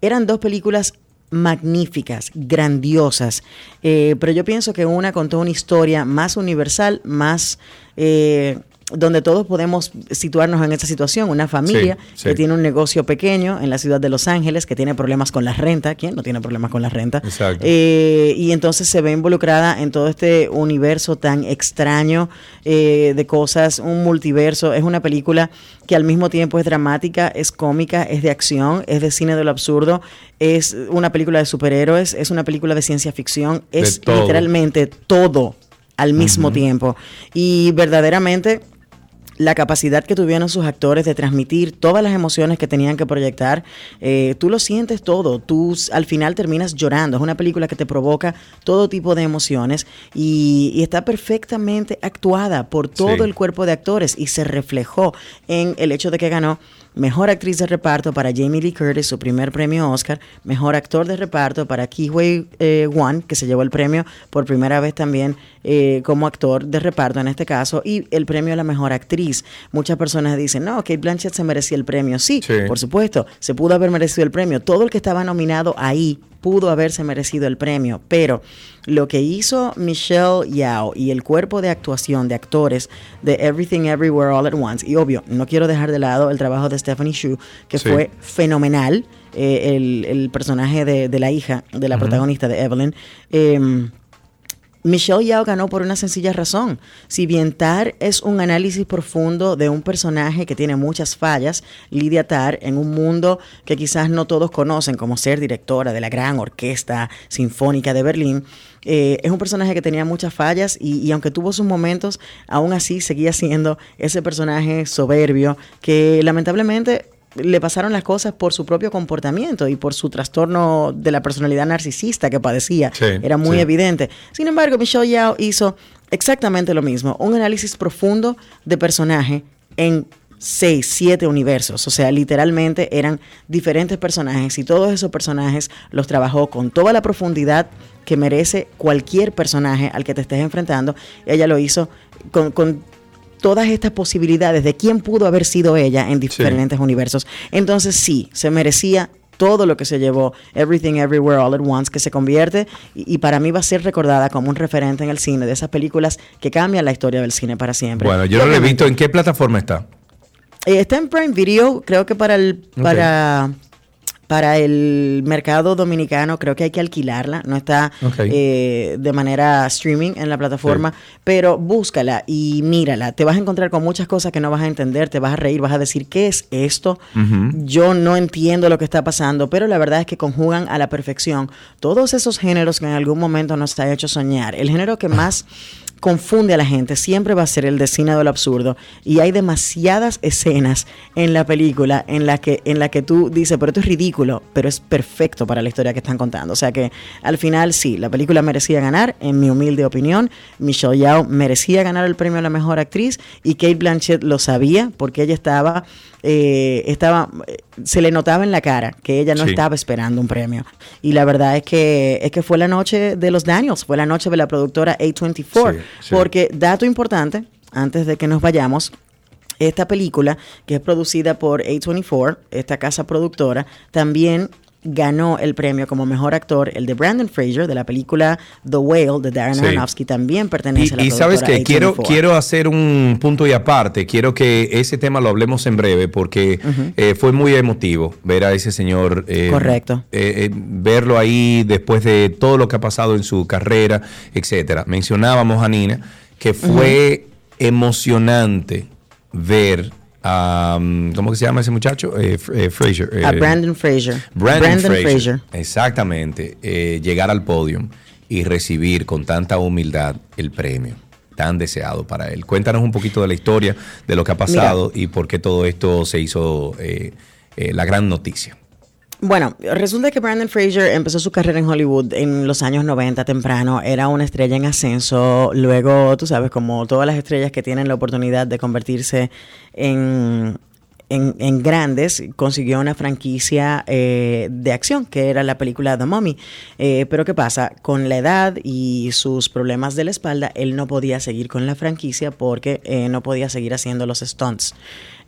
eran dos películas magníficas, grandiosas, eh, pero yo pienso que una contó una historia más universal, más... eh, donde todos podemos situarnos en esta situación, una familia Sí, sí. que tiene un negocio pequeño en la ciudad de Los Ángeles, que tiene problemas con la renta, ¿quién no tiene problemas con la renta? Exacto. Eh, y entonces se ve involucrada en todo este universo tan extraño eh, de cosas, un multiverso. Es una película que al mismo tiempo es dramática, es cómica, es de acción, es de cine de lo absurdo, es una película de superhéroes, es una película de ciencia ficción, es todo. literalmente todo al mismo tiempo. Y verdaderamente la capacidad que tuvieron sus actores de transmitir todas las emociones que tenían que proyectar, eh, tú lo sientes todo, tú al final terminas llorando, es una película que te provoca todo tipo de emociones y, y está perfectamente actuada por todo Sí. el cuerpo de actores y se reflejó en el hecho de que ganó Mejor actriz de reparto para Jamie Lee Curtis, su primer premio Oscar. Mejor actor de reparto para Kiwei eh, Wan, que se llevó el premio por primera vez también eh, como actor de reparto en este caso. Y el premio a la mejor actriz. Muchas personas dicen, no, Kate Blanchett se merecía el premio. Sí, Sí. por supuesto, se pudo haber merecido el premio. Todo el que estaba nominado ahí pudo haberse merecido el premio, pero lo que hizo Michelle Yao y el cuerpo de actuación de actores de Everything Everywhere All at Once, y obvio, no quiero dejar de lado el trabajo de Stephanie Shu, que Sí. fue fenomenal, eh, el, el personaje de, de la hija de la protagonista de Evelyn. em, Michelle Yao ganó por una sencilla razón. Si bien Tar es un análisis profundo de un personaje que tiene muchas fallas, Lydia Tar, en un mundo que quizás no todos conocen como ser directora de la gran orquesta sinfónica de Berlín, eh, es un personaje que tenía muchas fallas y, y aunque tuvo sus momentos, aún así seguía siendo ese personaje soberbio que lamentablemente le pasaron las cosas por su propio comportamiento y por su trastorno de la personalidad narcisista que padecía. Sí, Era muy sí. evidente. Sin embargo, Michelle Yao hizo exactamente lo mismo, un análisis profundo de personaje en seis, siete universos. O sea, literalmente eran diferentes personajes y todos esos personajes los trabajó con toda la profundidad que merece cualquier personaje al que te estés enfrentando. Ella lo hizo con, con todas estas posibilidades de quién pudo haber sido ella en diferentes universos. Entonces sí, se merecía todo lo que se llevó Everything Everywhere All at Once, que se convierte y, y para mí va a ser recordada como un referente en el cine de esas películas que cambian la historia del cine para siempre. Bueno, yo lo he visto. ¿En qué plataforma está? Eh, está en Prime Video, creo que para el para para el mercado dominicano creo que hay que alquilarla, no está eh, de manera streaming en la plataforma, pero búscala y mírala. Te vas a encontrar con muchas cosas que no vas a entender, te vas a reír, vas a decir, ¿qué es esto? Yo no entiendo lo que está pasando, pero la verdad es que conjugan a la perfección todos esos géneros que en algún momento nos ha hecho soñar. El género que más *laughs* confunde a la gente siempre va a ser el de cine del absurdo. Y hay demasiadas escenas en la película en la que en la que tú dices pero esto es ridículo pero es perfecto para la historia que están contando o sea que al final sí la película merecía ganar en mi humilde opinión. Michelle Yao merecía ganar el premio a la mejor actriz y Kate Blanchett lo sabía porque ella estaba eh, estaba se le notaba en la cara que ella no Sí. estaba esperando un premio y la verdad es que es que fue la noche de los Daniels fue la noche de la productora A24 Sí, sí. porque dato importante antes de que nos vayamos esta película que es producida por A24 esta casa productora también ganó el premio como mejor actor el de Brandon Fraser de la película The Whale de Darren Sí. Aronofsky también pertenece a la Y, y sabes que quiero, A24. quiero hacer un punto y aparte. Quiero que ese tema lo hablemos en breve porque eh, fue muy emotivo ver a ese señor. eh, Correcto. eh, eh, verlo ahí después de todo lo que ha pasado en su carrera, etcétera. Mencionábamos a Nina que fue emocionante ver a. um, ¿Cómo que se llama ese muchacho? Eh, eh, Fraser. a eh, Brandon Fraser Brandon, Fraser. Fraser. Exactamente. eh, llegar al podio y recibir con tanta humildad el premio tan deseado para él. Cuéntanos un poquito de la historia, de lo que ha pasado y por qué todo esto se hizo la gran noticia. Bueno, resulta que Brandon Fraser empezó su carrera en Hollywood en los años 90 temprano, era una estrella en ascenso, luego, tú sabes, como todas las estrellas que tienen la oportunidad de convertirse en, en, grandes, consiguió una franquicia eh, de acción, que era la película The Mummy. Eh, pero ¿qué pasa? Con la edad y sus problemas de la espalda, él no podía seguir con la franquicia porque eh, no podía seguir haciendo los stunts.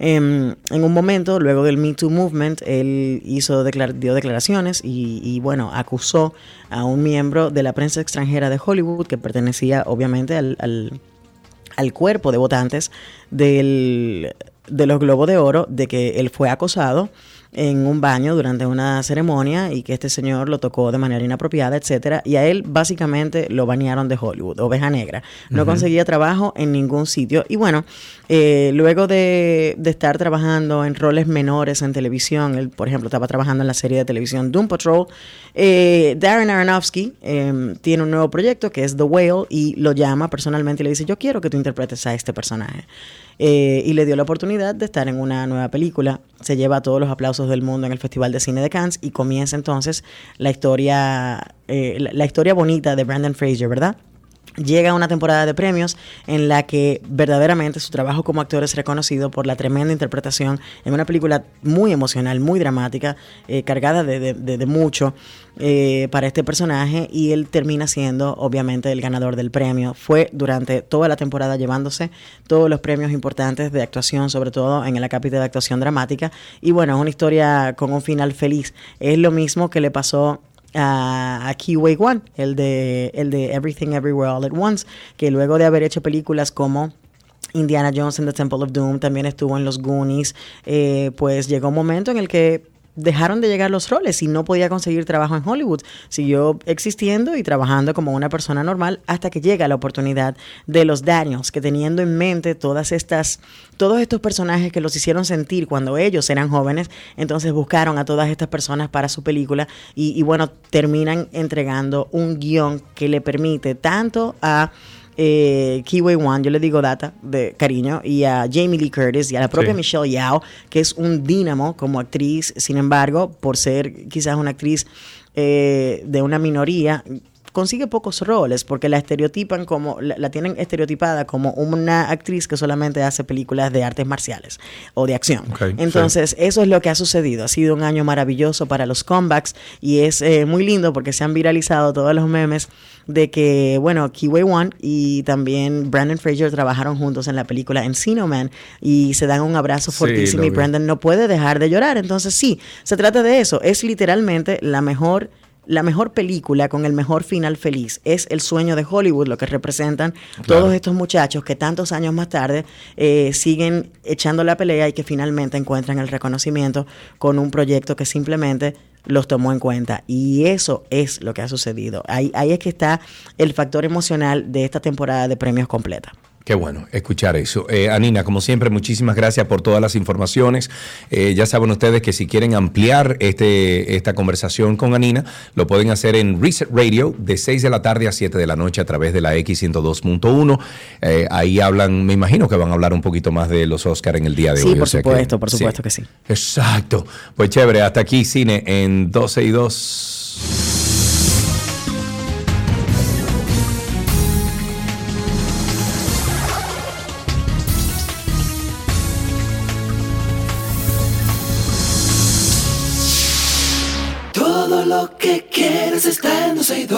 Em, en un momento, luego del Me Too Movement, él hizo dio declaraciones y, bueno, acusó a un miembro de la prensa extranjera de Hollywood que pertenecía obviamente al- al cuerpo de votantes del, de los Globos de Oro de que él fue acosado en un baño durante una ceremonia y que este señor lo tocó de manera inapropiada, etcétera, y a él básicamente lo banearon de Hollywood, oveja negra. No conseguía trabajo en ningún sitio. Y bueno, eh, luego de, de estar trabajando en roles menores en televisión, él, por ejemplo, estaba trabajando en la serie de televisión Doom Patrol, eh, Darren Aronofsky eh, tiene un nuevo proyecto que es The Whale y lo llama personalmente y le dice, yo quiero que tú interpretes a este personaje. Eh, y le dio la oportunidad de estar en una nueva película. Se lleva todos los aplausos del mundo en el Festival de Cine de Cannes y comienza entonces la historia, eh, la, la historia bonita de Brandon Fraser, ¿verdad? Llega una temporada de premios en la que verdaderamente su trabajo como actor es reconocido por la tremenda interpretación en una película muy emocional, muy dramática, eh, cargada de, de- mucho eh, para este personaje y él termina siendo obviamente el ganador del premio. Fue durante toda la temporada llevándose todos los premios importantes de actuación, sobre todo en el acápite de actuación dramática y bueno, es una historia con un final feliz. Es lo mismo que le pasó a, a Kiwei One, el de, el de Everything Everywhere All at Once, que luego de haber hecho películas como Indiana Jones and the Temple of Doom, también estuvo en Los Goonies, eh, pues llegó un momento en el que dejaron de llegar los roles y no podía conseguir trabajo en Hollywood. Siguió existiendo y trabajando como una persona normal hasta que llega la oportunidad de los Daniels, que teniendo en mente todas estas, todos estos personajes que los hicieron sentir cuando ellos eran jóvenes, entonces buscaron a todas estas personas para su película y, y bueno, terminan entregando un guion que le permite tanto a eh, Kiwei Wan, yo le digo data de cariño, y a Jamie Lee Curtis y a la propia Sí. Michelle Yao, que es un dínamo como actriz, sin embargo, por ser quizás una actriz eh, de una minoría, consigue pocos roles porque la estereotipan como, la, la tienen estereotipada como una actriz que solamente hace películas de artes marciales o de acción. Entonces, eso es lo que ha sucedido. Ha sido un año maravilloso para los comebacks y es eh, muy lindo porque se han viralizado todos los memes de que, bueno, Kiwi One y también Brandon Fraser trabajaron juntos en la película Encino Man y se dan un abrazo Sí, lo y. Brandon no puede dejar de llorar. Entonces, sí, se trata de eso. Es literalmente la mejor la mejor película con el mejor final feliz es el sueño de Hollywood, lo que representan Claro. todos estos muchachos que tantos años más tarde eh, siguen echando la pelea y que finalmente encuentran el reconocimiento con un proyecto que simplemente los tomó en cuenta. Y eso es lo que ha sucedido. Ahí, ahí es que está el factor emocional de esta temporada de premios completa. Qué bueno escuchar eso. Eh, Anina, como siempre, muchísimas gracias por todas las informaciones. Eh, ya saben ustedes que si quieren ampliar este, esta conversación con Anina, lo pueden hacer en Reset Radio de 6 de la tarde a 7 de la noche a través de la X102.1. Eh, ahí hablan, me imagino que van a hablar un poquito más de los Oscar en el día de Sí, hoy. por o sea supuesto, por supuesto que sí. Exacto. Pues chévere, hasta aquí cine en 12 y 2. Está en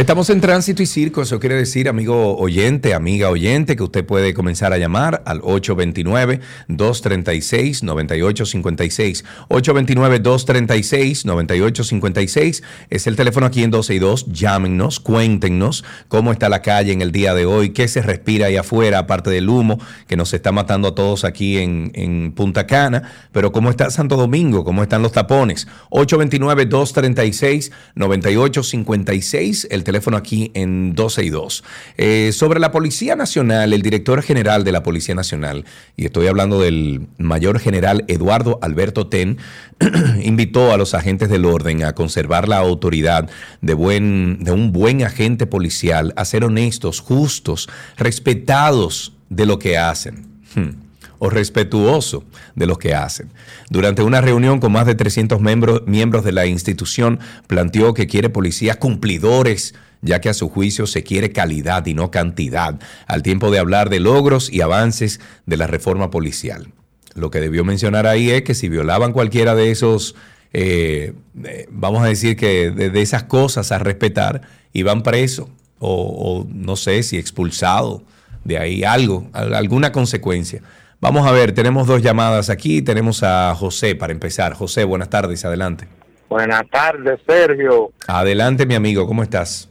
Estamos en tránsito y circo, eso quiere decir, amigo oyente, amiga oyente, que usted puede comenzar a llamar al 829-236-9856. 829-236-9856 es el teléfono aquí en 12 y 2. Llámenos, cuéntenos cómo está la calle en el día de hoy, qué se respira ahí afuera, aparte del humo que nos está matando a todos aquí en, en Punta Cana, pero cómo está Santo Domingo, cómo están los tapones. 829-236-9856, el teléfono aquí en 12 y 2. Eh, sobre la Policía Nacional, el director general de la Policía Nacional, y estoy hablando del mayor general Eduardo Alberto Ten, *clears throat* invitó a los agentes del orden a conservar la autoridad de, buen, de un buen agente policial, a ser honestos, justos, respetados de lo que hacen. Hmm o respetuoso de lo que hacen. Durante una reunión con más de 300 miembros, miembros de la institución, planteó que quiere policías cumplidores, ya que a su juicio se quiere calidad y no cantidad, al tiempo de hablar de logros y avances de la reforma policial. Lo que debió mencionar ahí es que si violaban cualquiera de esos, eh, eh, vamos a decir que de, esas cosas a respetar, iban presos o, o no sé si expulsados de ahí, algo, al- alguna consecuencia. Vamos a ver, tenemos dos llamadas aquí. Tenemos a José para empezar. José, buenas tardes, adelante. Buenas tardes, Sergio. Adelante, mi amigo, ¿cómo estás?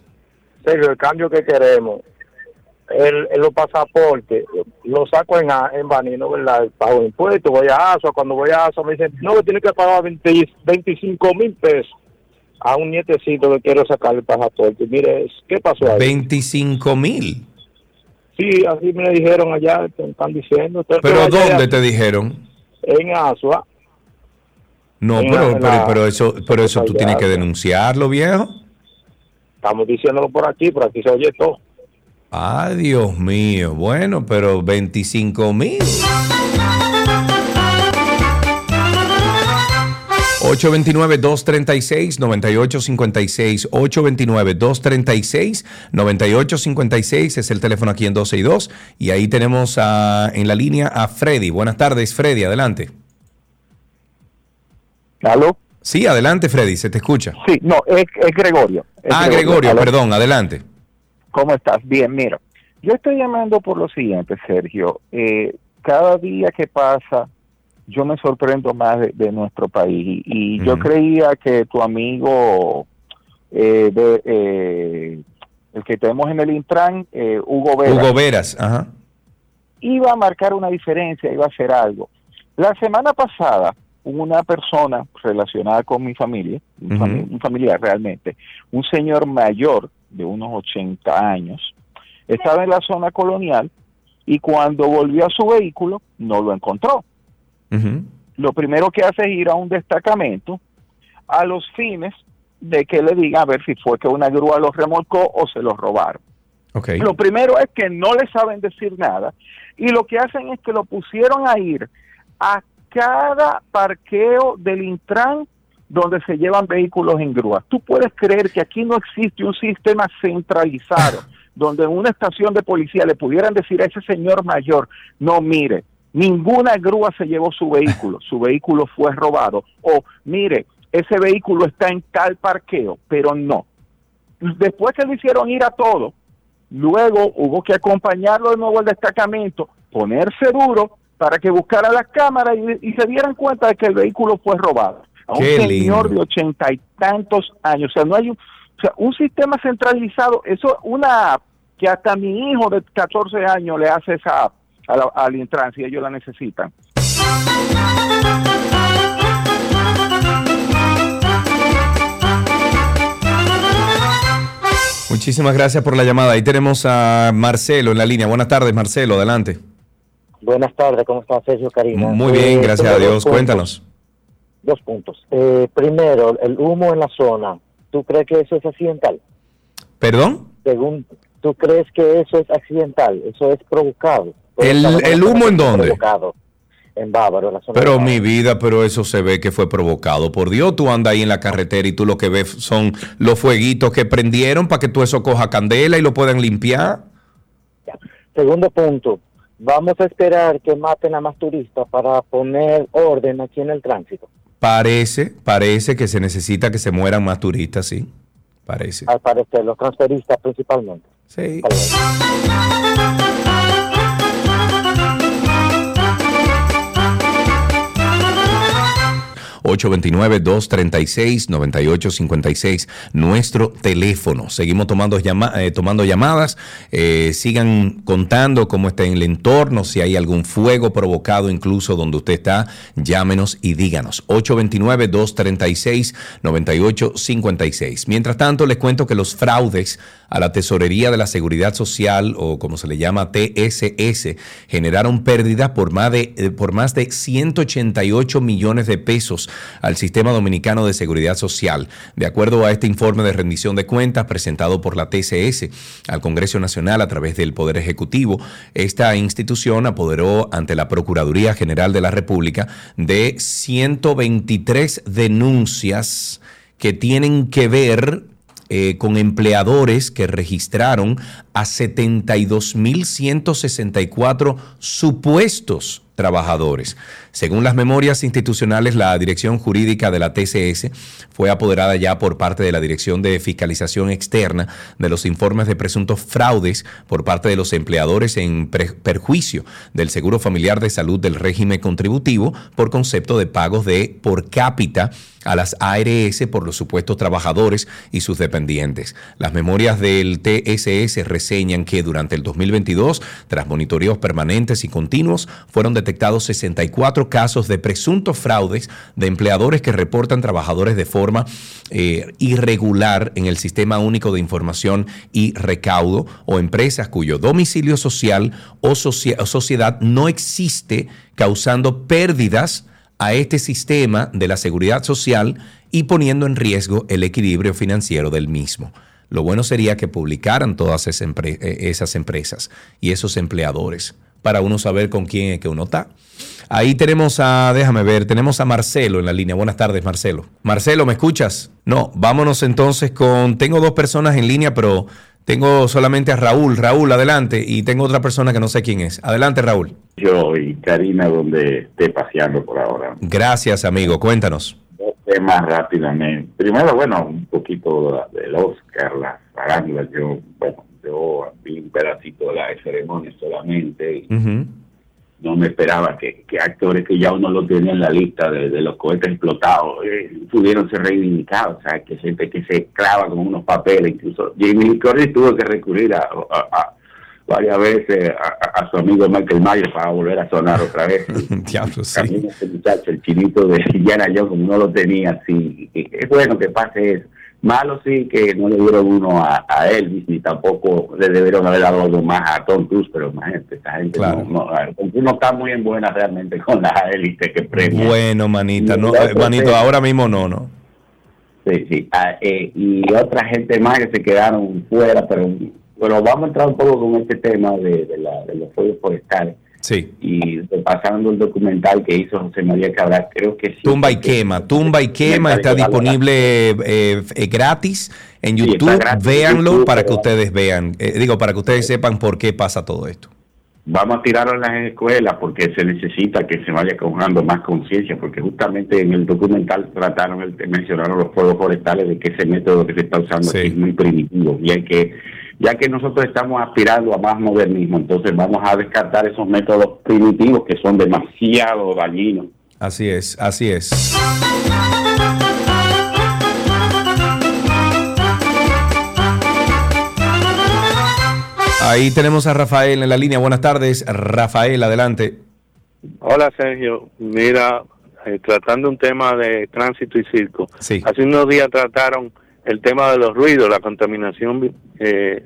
Sergio, el cambio que queremos, el, el- los pasaportes, lo saco en, en Banino, ¿verdad? Pago impuestos, voy a ASO, cuando voy a ASO me dicen, no, que tiene que pagar 20 25 mil pesos a un nietecito que quiero sacar el pasaporte. Mire, ¿qué pasó ahí? 25 mil. Sí, así me dijeron allá, te están diciendo. Entonces, ¿Pero dónde allá te dijeron? En ASO. No, En pero, la- pero, pero eso, pero eso tú allá, tienes que denunciarlo, viejo. Estamos diciéndolo por aquí, por aquí se oye todo. Ah, Dios mío. Bueno, pero 25 mil. 829-236-9856. 829-236-9856 es el teléfono aquí en 12 y 2. Y ahí tenemos a- en la línea a Freddy. Buenas tardes, Freddy, adelante. ¿Aló? Sí, adelante, Freddy, se te escucha. Sí, no, es, es Gregorio. Es Ah, Gregorio, Aló. perdón, adelante. ¿Cómo estás? Bien, mira. Yo estoy llamando por lo siguiente, Sergio. Eh, cada día que pasa, yo me sorprendo más de, de nuestro país. Y, y yo creía que tu amigo, eh, de, eh, el que tenemos en el Intran, eh, Hugo Vera, Hugo Veras, ajá. iba a marcar una diferencia, iba a hacer algo. La semana pasada, una persona relacionada con mi familia, un, Ujú. fami- un familiar realmente, un señor mayor de unos 80 años, estaba en la zona colonial y cuando volvió a su vehículo no lo encontró. Lo primero que hace es ir a un destacamento a los fines de que le diga a ver si fue que una grúa los remolcó o se los robaron. Lo primero es que no le saben decir nada y lo que hacen es que lo pusieron a ir a cada parqueo del Intran donde se llevan vehículos en grúa. Tú puedes creer que aquí no existe un sistema centralizado *laughs* donde en una estación de policía le pudieran decir a ese señor mayor, no mire, ninguna grúa se llevó su vehículo, *laughs* su vehículo fue robado, o mire, ese vehículo está en tal parqueo, pero no. Después que lo hicieron ir a todo, luego hubo que acompañarlo de nuevo al destacamento, ponerse duro para que buscara las cámaras y, y se dieran cuenta de que el vehículo fue robado. A un Qué señor lindo. de ochenta y tantos años. O sea, no hay un, o sea, un sistema centralizado. Eso, una app que hasta mi hijo de 14 años le hace esa app a la- al Intran si ellos la necesitan. Muchísimas gracias por la llamada. Ahí tenemos a Marcelo en la línea. Buenas tardes, Marcelo, adelante. Buenas tardes, ¿cómo está Sergio Karina? Muy bien, Eh, gracias tengo a Dios. puntos, Cuéntanos. Dos puntos. Eh, primero, el humo en la zona. ¿Tú crees que eso es accidental? ¿Perdón? Según, ¿Tú crees que eso es accidental? ¿Eso es provocado? ¿El- el humo en dónde? Provocado. En Bávaro, en la zona Pero mi vida, pero eso se ve que fue provocado. Por Dios, tú andas ahí en la carretera y tú lo que ves son los fueguitos que prendieron para que tú eso coja candela y lo puedan limpiar. Segundo punto, vamos a esperar que maten a más turistas para poner orden aquí en el tránsito. Parece, parece que se necesita que se mueran más turistas, sí. Parece. Al parecer, los transferistas principalmente. Sí. 829-236-9856, nuestro teléfono. Seguimos tomando, eh, llamadas. Eh, sigan contando cómo está en el entorno, si hay algún fuego provocado incluso donde usted está, llámenos y díganos. 829-236-9856. Mientras tanto, les cuento que los fraudes a la Tesorería de la Seguridad Social, o como se le llama TSS, generaron pérdidas por más de, eh, por más de 188 millones de pesos al sistema dominicano de seguridad social. De acuerdo a este informe de rendición de cuentas presentado por la TCS al Congreso Nacional a través del Poder Ejecutivo, esta institución apoderó ante la Procuraduría General de la República de 123 denuncias que tienen que ver eh, con empleadores que registraron a 72.164 supuestos trabajadores. Según las memorias institucionales, la dirección jurídica de la TCS fue apoderada ya por parte de la Dirección de Fiscalización Externa de los informes de presuntos fraudes por parte de los empleadores en perjuicio del Seguro Familiar de Salud del régimen contributivo por concepto de pagos de por cápita a las ARS por los supuestos trabajadores y sus dependientes. Las memorias del TSS reseñan que durante el 2022, tras monitoreos permanentes y continuos, fueron detectados 64 casos de presuntos fraudes de empleadores que reportan trabajadores de forma eh, irregular en el Sistema Único de Información y Recaudo o empresas cuyo domicilio social o socie- o sociedad no existe causando pérdidas a este sistema de la seguridad social y poniendo en riesgo el equilibrio financiero del mismo. Lo bueno sería que publicaran todas eh, esas empresas y esos empleadores para uno saber con quién es que uno está. Ahí tenemos a, déjame ver, tenemos a Marcelo en la línea. Buenas tardes, Marcelo. Marcelo, ¿me escuchas? No, vámonos entonces con, tengo dos personas en línea, pero tengo solamente a Raúl. Raúl, adelante. Y tengo otra persona que no sé quién es. Adelante, Raúl. yo y Karina donde esté paseando por ahora. Gracias, amigo. Cuéntanos. Dos temas rápidamente. Primero, bueno, un poquito del Oscar, las farándulas. Yo, bueno, yo vi un pedacito de la ceremonia solamente y no me esperaba que, que actores que ya uno lo tenía en la lista de, de los cohetes explotados eh, pudieron ser reivindicados. O sea, que gente que se clava con unos papeles, incluso Jimmy Curry tuvo que recurrir a, a- a- varias veces a, a- su amigo Michael Myers para volver a sonar otra vez. *laughs* Diablo, sí. También este muchacho, el chinito de Indiana Jones, no lo tenía así. Es bueno que pase eso. Malo sí que no le dieron uno a, a Elvis, ni tampoco le debieron haber dado algo más a Tom Cruise, pero imagínate, esta gente Claro. no, no, no está muy en buena realmente *laughs* con la élite que premia. Bueno, manita, no, eh, manito, ahora mismo no, no. Sí, sí. Ah, eh, y otra gente más que se quedaron fuera, pero bueno, vamos a entrar un poco con este tema de, de, la, de los fuegos forestales. Sí. Y pasando el documental que hizo José María Cabral, creo que sí. Tumba y quema, tumba y quema está disponible eh, eh, gratis en Sí, YouTube. gratis en Véanlo YouTube, para que ustedes vean, eh, digo, para que ustedes sepan por qué pasa todo esto. Vamos a tirarlo en las escuelas porque se necesita que se vaya cobrando más conciencia, porque justamente en el documental trataron, el, mencionaron los fuegos forestales de que ese método que se está usando aquí es muy primitivo y hay que, ya que nosotros estamos aspirando a más modernismo, entonces vamos a descartar esos métodos primitivos que son demasiado dañinos. Así es, así es. Ahí tenemos a Rafael en la línea. Buenas tardes, Rafael, adelante. Hola Sergio, mira, eh, tratando un tema de tránsito y circo. Sí. Hace unos días trataron el tema de los ruidos, la contaminación eh,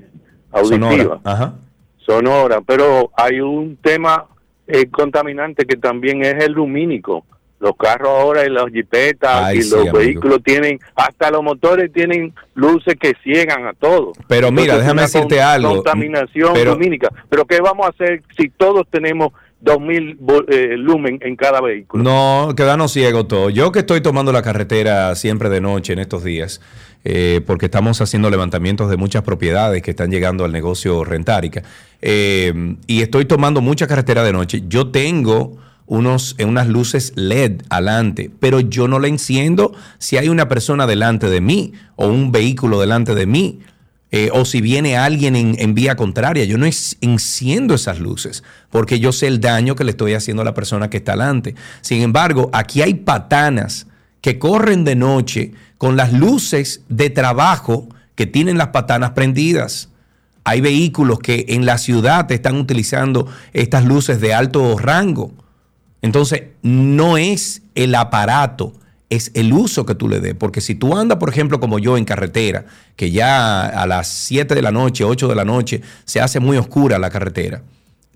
auditiva, Sonora. Ajá. sonora, pero hay un tema eh, contaminante que también es el lumínico. Los carros ahora y las jipetas Ay, y sí, los amigo. vehículos tienen, hasta los motores tienen luces que ciegan a todo. Pero mira, Entonces, déjame decirte algo. Contaminación Pero- lumínica. Pero ¿qué vamos a hacer si todos tenemos 2000 vo- eh, lumen en cada vehículo? No, quedarnos ciegos todo. Yo que estoy tomando la carretera siempre de noche en estos días, eh, porque estamos haciendo levantamientos de muchas propiedades que están llegando al negocio rentárica, eh, y estoy tomando mucha carretera de noche. Yo tengo unos, eh, unas luces LED adelante, pero yo no la enciendo si hay una persona delante de mí o un vehículo delante de mí. Eh, o si viene alguien en, en vía contraria, yo no enciendo esas luces porque yo sé el daño que le estoy haciendo a la persona que está delante. Sin embargo, aquí hay patanas que corren de noche con las luces de trabajo que tienen las patanas prendidas. Hay vehículos que en la ciudad están utilizando estas luces de alto rango. Entonces, no es el aparato, es el uso que tú le des. Porque si tú andas, por ejemplo, como yo en carretera, que ya a las 7 de la noche, 8 de la noche, se hace muy oscura la carretera,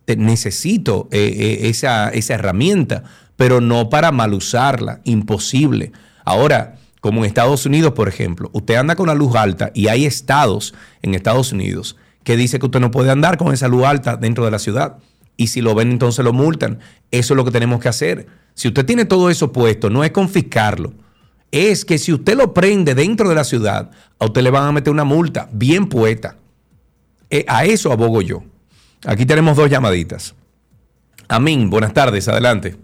te- necesito eh, eh, esa, esa herramienta, pero no para mal usarla, imposible. Ahora, como en Estados Unidos, por ejemplo, usted anda con la luz alta y hay estados en Estados Unidos que dice que usted no puede andar con esa luz alta dentro de la ciudad. Y si lo ven, entonces lo multan. Eso es lo que tenemos que hacer. Si usted tiene todo eso puesto, no es confiscarlo. Es que si usted lo prende dentro de la ciudad, a usted le van a meter una multa bien puesta. Eh, a eso abogo yo. Aquí tenemos dos llamaditas. Amín, buenas tardes, adelante.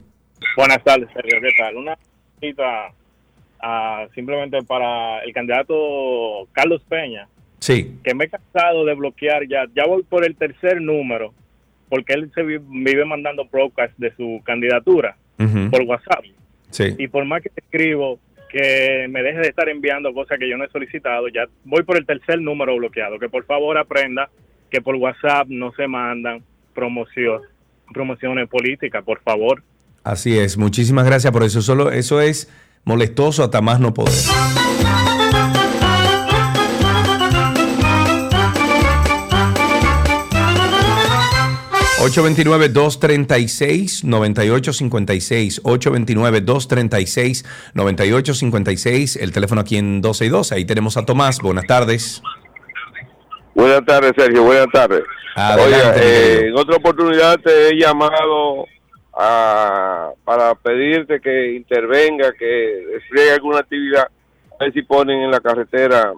Buenas tardes, Sergio. ¿Qué tal? Una cita ah, simplemente para el candidato Carlos Peña, Sí, que me he cansado de bloquear ya. Ya voy por el tercer número, porque él se vi- vive mandando broadcast de su candidatura por WhatsApp. sí. Y por más que escribo que me deje de estar enviando cosas que yo no he solicitado, ya voy por el tercer número bloqueado. Que por favor aprenda que por WhatsApp no se mandan promoción, promociones políticas, por favor. Así es. Muchísimas gracias por eso. Solo eso es molestoso hasta más no poder. ...829-236-9856... ...829-236-9856... ...el teléfono aquí en 12 y 12... ...ahí tenemos a Tomás... ...buenas tardes... Buenas tardes, Sergio. Buenas tardes. Adelante, Oiga, eh, en otra oportunidad te he llamado a- para pedirte que intervenga, que despliegue alguna actividad, a ver si ponen en la carretera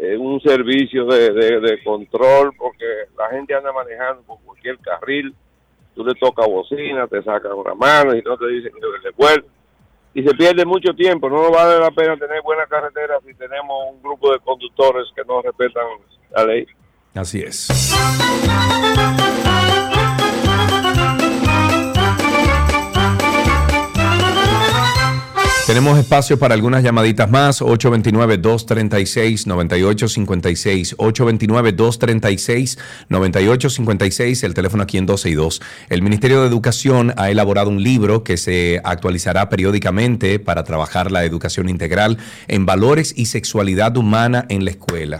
eh, un servicio de, de- control, porque la gente anda manejando por cualquier carril, tú le tocas bocina, te sacan una mano y no te dicen que le devuelve. Y se pierde mucho tiempo, no vale la pena tener buena carretera si tenemos un grupo de conductores que no respetan la ley. Así es. Tenemos espacio para algunas llamaditas más. 829-236-9856. 829-236-9856. El teléfono aquí en 12 y 2. El Ministerio de Educación ha elaborado un libro que se actualizará periódicamente para trabajar la educación integral en valores y sexualidad humana en la escuela.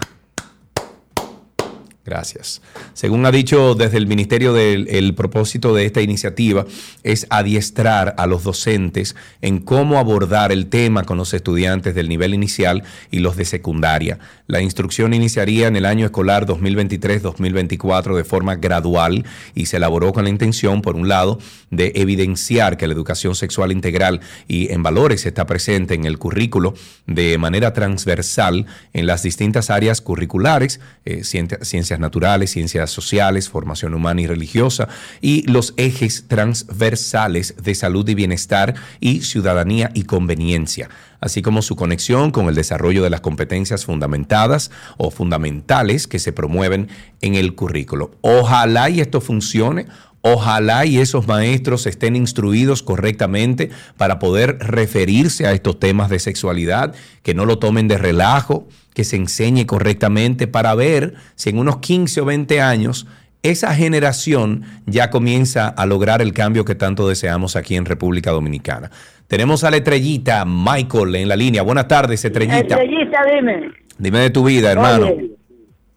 Gracias. Según ha dicho desde el Ministerio, del, el propósito de esta iniciativa es adiestrar a los docentes en cómo abordar el tema con los estudiantes del nivel inicial y los de secundaria. La instrucción iniciaría en el año escolar 2023-2024 de forma gradual y se elaboró con la intención, por un lado, de evidenciar que la educación sexual integral y en valores está presente en el currículo de manera transversal en las distintas áreas curriculares, eh, ciencia- naturales, ciencias sociales, formación humana y religiosa, y los ejes transversales de salud y bienestar y ciudadanía y conveniencia, así como su conexión con el desarrollo de las competencias fundamentadas o fundamentales que se promueven en el currículo. Ojalá y esto funcione. Ojalá y esos maestros estén instruidos correctamente para poder referirse a estos temas de sexualidad, que no lo tomen de relajo, que se enseñe correctamente para ver si en unos 15 o 20 años esa generación ya comienza a lograr el cambio que tanto deseamos aquí en República Dominicana. Tenemos a la estrellita Michael en la línea. Buenas tardes, estrellita. Estrellita, dime. Dime de tu vida, hermano. Oye,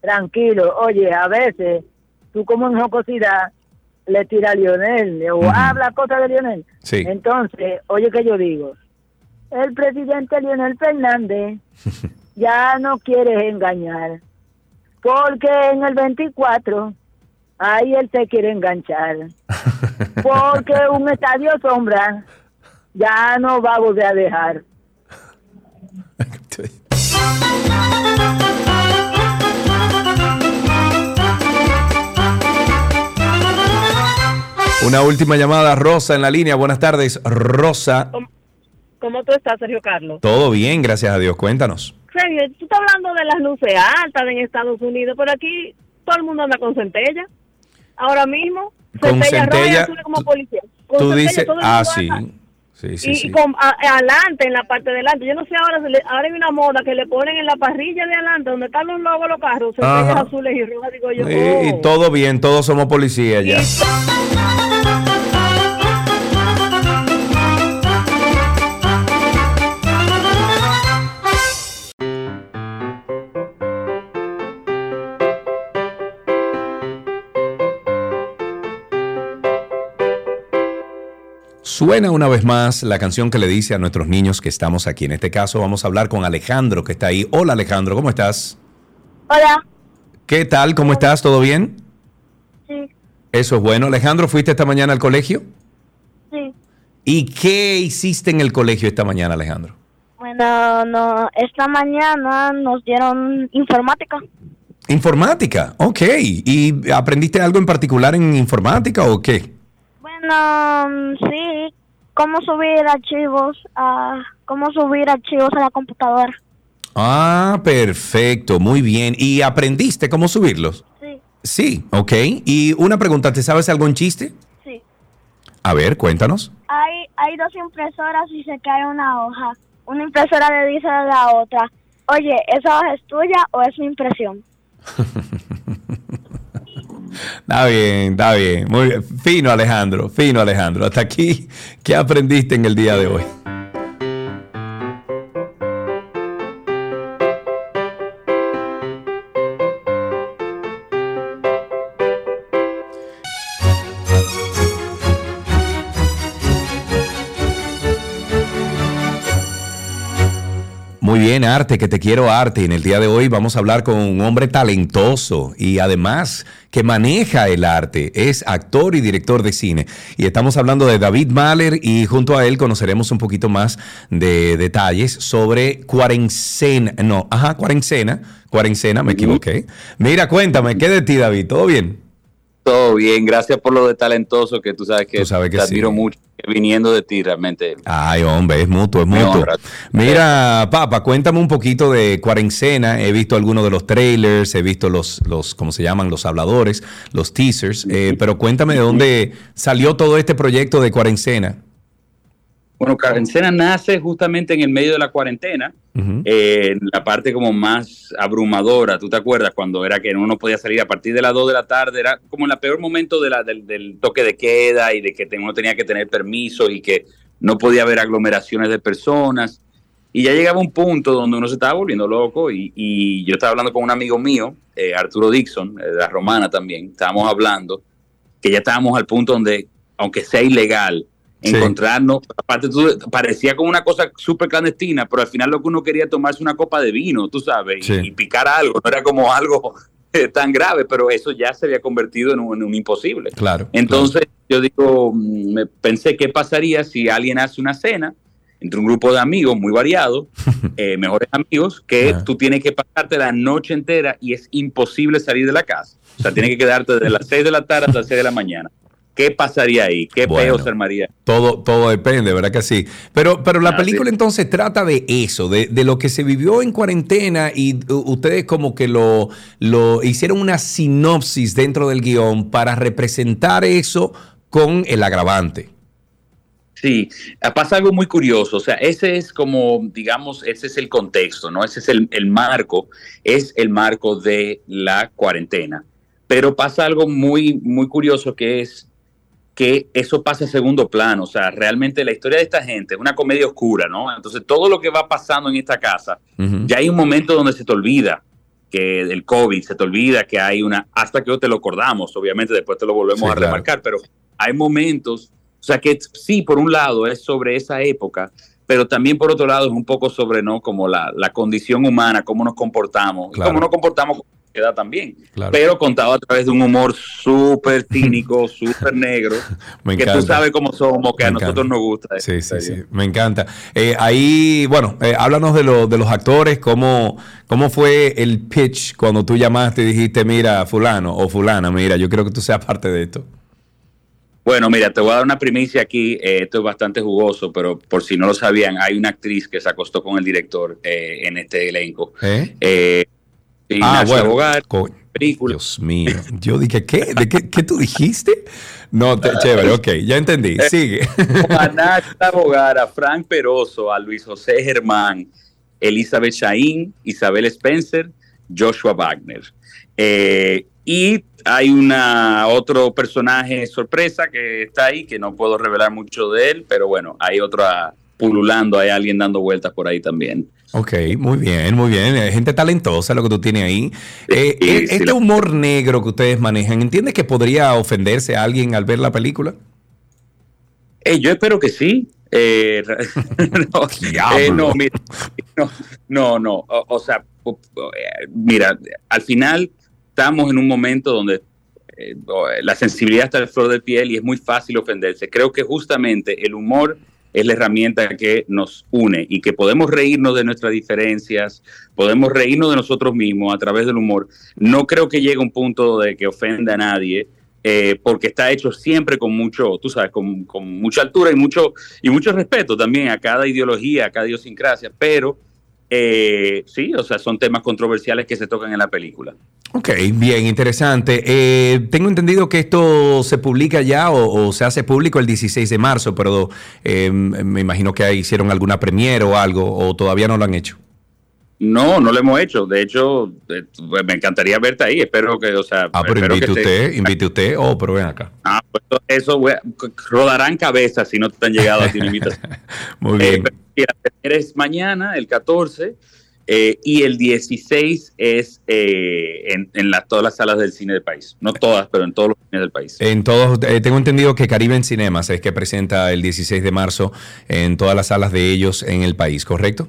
tranquilo. Oye, a veces tú como en jocosidad le tira a Lionel o habla cosas de Lionel. Sí. Entonces, oye que yo digo, el presidente Lionel Fernández *laughs* ya no quiere engañar, porque en el 24 ahí él se quiere enganchar, *laughs* porque un estadio sombra ya no va a volver a dejar. Una última llamada, Rosa en la línea. Buenas tardes, Rosa. ¿Cómo tú estás, Sergio Carlos? Todo bien, gracias a Dios. Cuéntanos. Sergio, tú estás hablando de las luces altas en Estados Unidos, pero aquí todo el mundo anda con centella. Ahora mismo, Con centella roja y centella, azul como policía. Con Tú centella, dices, ah, sí. Sí, sí, y, sí. y con a- adelante, en la parte de adelante. Yo no sé, ahora ahora hay una moda que le ponen en la parrilla de adelante, donde están los logos los carros, centellas Ajá. azules y rojas, digo yo. Sí, oh. y todo bien, todos somos policías ya. Suena una vez más la canción que le dice a nuestros niños que estamos aquí. En este caso vamos a hablar con Alejandro que está ahí. Hola Alejandro, ¿cómo estás? Hola. ¿Qué tal? ¿Cómo estás? ¿Todo bien? Sí, Eso es bueno. Alejandro, ¿fuiste esta mañana al colegio? sí. ¿Y qué hiciste en el colegio esta mañana, Alejandro? Bueno, no, esta mañana nos dieron informática. Informática, ok. ¿Y aprendiste algo en particular en informática o qué? Mm, sí, cómo subir archivos, a, cómo subir archivos a la computadora. Ah, perfecto, muy bien. ¿Y aprendiste cómo subirlos? Sí. Sí, ok. Y una pregunta, ¿te sabes algún chiste? Sí. A ver, cuéntanos. Hay, hay dos impresoras y se cae una hoja. Una impresora le dice a la otra, oye, ¿esa hoja es tuya o es mi impresión? *laughs* Está bien, está bien. Muy bien. Fino, Alejandro, fino, Alejandro. Hasta aquí, ¿qué aprendiste en el día de hoy? Bien, Arte, que te quiero Arte. Y en el día de hoy vamos a hablar con un hombre talentoso y además que maneja el arte. Es actor y director de cine. Y estamos hablando de David Mahler y junto a él conoceremos un poquito más de detalles sobre cuarentena. No, ajá, cuarentena. Cuarentena, me equivoqué. Mira, cuéntame, ¿qué de ti, David? ¿Todo bien? Todo bien, gracias por lo de talentoso que tú sabes que, Tú sabes que te sí. admiro mucho, viniendo de ti realmente. Ay, hombre, es mutuo, es mutuo. Mira, Papa, cuéntame un poquito de Cuarentena. He visto algunos de los trailers, he visto los, los ¿cómo se llaman? Los habladores, los teasers. eh, pero cuéntame de dónde salió todo este proyecto de Cuarentena. Bueno, Cuarentena nace justamente en el medio de la cuarentena, eh, en la parte como más abrumadora. ¿Tú te acuerdas cuando era que uno no podía salir a partir de las 2 de la tarde? Era como en el peor momento de la, del, del toque de queda y de que uno tenía que tener permisos y que no podía haber aglomeraciones de personas. Y ya llegaba un punto donde uno se estaba volviendo loco y, y yo estaba hablando con un amigo mío, eh, Arturo Dixon, eh, de la Romana también, estábamos hablando que ya estábamos al punto donde, aunque sea ilegal, Sí. encontrarnos, aparte tú, parecía como una cosa súper clandestina, pero al final lo que uno quería tomarse una copa de vino, tú sabes, y- Sí. y, picar algo, no era como *laughs* algo eh, tan grave, pero eso ya se había convertido en un, en un imposible. Claro. Entonces yo digo, mm, me pensé qué pasaría si alguien hace una cena entre un grupo de amigos muy variado, *laughs* eh, mejores amigos, que tú tienes que pasarte la noche entera y es imposible salir de la casa. O sea, tienes que quedarte desde las 6 de la tarde hasta las 6 de la mañana. ¿Qué pasaría ahí? ¿Qué Bueno. peo se armaría? Todo, todo depende, ¿verdad que sí? Pero, pero la Ah, película sí. entonces trata de eso, de, de lo que se vivió en cuarentena y ustedes como que lo, lo hicieron una sinopsis dentro del guion para representar eso con el agravante. Sí, ah, pasa algo muy curioso, o sea, ese es como, digamos, ese es el contexto, ¿no? Ese es el, el marco, es el marco de la cuarentena. Pero pasa algo muy, muy curioso que es que eso pasa a segundo plano, o sea, realmente la historia de esta gente es una comedia oscura, ¿no? Entonces, todo lo que va pasando en esta casa, ya hay un momento donde se te olvida que del COVID, se te olvida que hay una, hasta que no te lo acordamos, obviamente después te lo volvemos Sí, a claro. remarcar, pero hay momentos, o sea que sí, por un lado es sobre esa época, pero también por otro lado es un poco sobre, ¿no? Como la, la condición humana, cómo nos comportamos, Claro. cómo nos comportamos con sociedad también, Claro. pero contado a través de un humor súper *laughs* cínico, súper negro, *laughs* Me que tú sabes cómo somos, que Me a nosotros nos gusta. Sí, sí, sí, me encanta. Eh, ahí, bueno, eh, háblanos de, lo- de los actores, cómo, cómo fue el pitch cuando tú llamaste y dijiste, mira, fulano o fulana, mira, yo quiero que tú seas parte de esto. Bueno, mira, te voy a dar una primicia aquí. eh, esto es bastante jugoso, pero por si no lo sabían, hay una actriz que se acostó con el director eh, en este elenco. ¿Eh? Eh, Ah, bueno. Bogar, Co- película. Dios mío. *laughs* Yo dije, ¿qué? ¿De qué, qué tú dijiste? No, te- chévere, ok, ya entendí. Sigue. a *laughs* Bogar, a Frank Peroso, a Luis José Germán, Elizabeth Shain, Isabel Spencer, Joshua Wagner. Eh, y hay una otro personaje sorpresa que está ahí, que no puedo revelar mucho de él, pero bueno, hay otra pululando, hay alguien dando vueltas por ahí también. Ok, muy bien, muy bien. Eh, Gente talentosa lo que tú tienes ahí. Eh, Sí, eh, sí, este la- humor negro que ustedes manejan, ¿entiendes que podría ofenderse a alguien al ver la película? Eh, yo espero que sí. Eh, *laughs* no, eh, no, mira, no, no, no, O, o sea, mira, al final estamos en un momento donde eh, la sensibilidad está al flor de piel y es muy fácil ofenderse. Creo que justamente el humor es la herramienta que nos une y que podemos reírnos de nuestras diferencias, podemos reírnos de nosotros mismos a través del humor. No creo que llegue un punto de que ofenda a nadie, eh, porque está hecho siempre con mucho, tú sabes, con, con mucha altura y mucho, y mucho respeto también a cada ideología, a cada idiosincrasia, pero eh, sí, o sea, son temas controversiales que se tocan en la película. Ok, bien, interesante. Eh, tengo entendido que esto se publica ya o, o se hace público el 16 de marzo, pero eh, me imagino que hicieron alguna premiere o algo, o todavía no lo han hecho. No, no lo hemos hecho. De hecho, eh, pues, me encantaría verte ahí. Espero que, o sea, Ah, pero invite que te- usted, invite usted. Oh, pero ven acá. Ah, pues eso rodarán cabezas si no te han llegado a ti una invitación. *laughs* Muy bien. Eh, pero es mañana, el 14, eh, y el 16 es eh, en, todas las salas del cine del país. No todas, pero en todos los cines del país. En todos, eh, tengo entendido que Caribe en Cinemas es que presenta el 16 de marzo en todas las salas de ellos en el país, ¿correcto?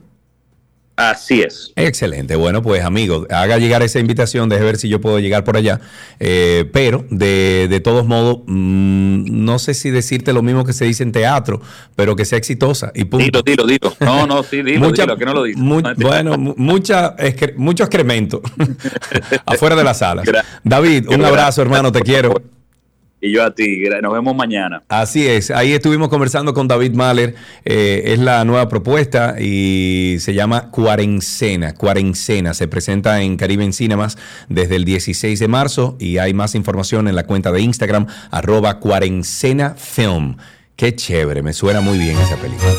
Así es. Excelente. Bueno, pues amigo, haga llegar esa invitación, deje ver si yo puedo llegar por allá. Eh, pero de, de todos modos, mm, no sé si decirte lo mismo que se dice en teatro, pero que sea exitosa. Y punto. Dilo, dilo, dilo. *laughs* No, no, sí, dilo, Mucha- dilo, que no lo dices. mu- bueno, mu- mucha, excre- mucho excremento *laughs* *laughs* afuera de las salas. Gra- David, un abrazo, hermano, te quiero. Y yo a ti. Nos vemos mañana. Así es, ahí estuvimos conversando con David Mahler, eh, es la nueva propuesta y se llama Cuarencena, Cuarencena, se presenta en Caribe en Cinemas desde el 16 de marzo y hay más información en la cuenta de Instagram, arroba Cuarencena Film. Qué chévere, me suena muy bien esa película.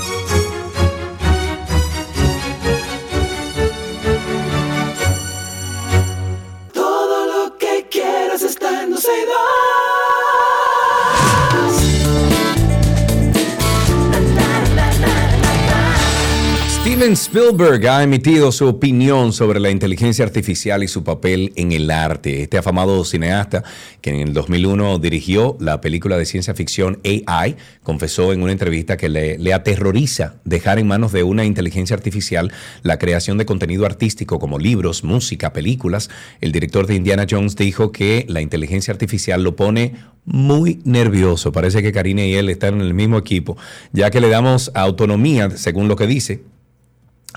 Steven Spielberg ha emitido su opinión sobre la inteligencia artificial y su papel en el arte. Este afamado cineasta, que en el 2001 dirigió la película de ciencia ficción AI, confesó en una entrevista que le, le aterroriza dejar en manos de una inteligencia artificial la creación de contenido artístico como libros, música, películas. El director de Indiana Jones dijo que la inteligencia artificial lo pone muy nervioso. Parece que Karina y él están en el mismo equipo, ya que le damos autonomía, según lo que dice,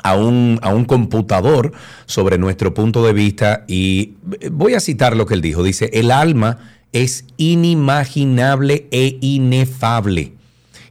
a un, a un computador sobre nuestro punto de vista y voy a citar lo que él dijo. Dice, el alma es inimaginable e inefable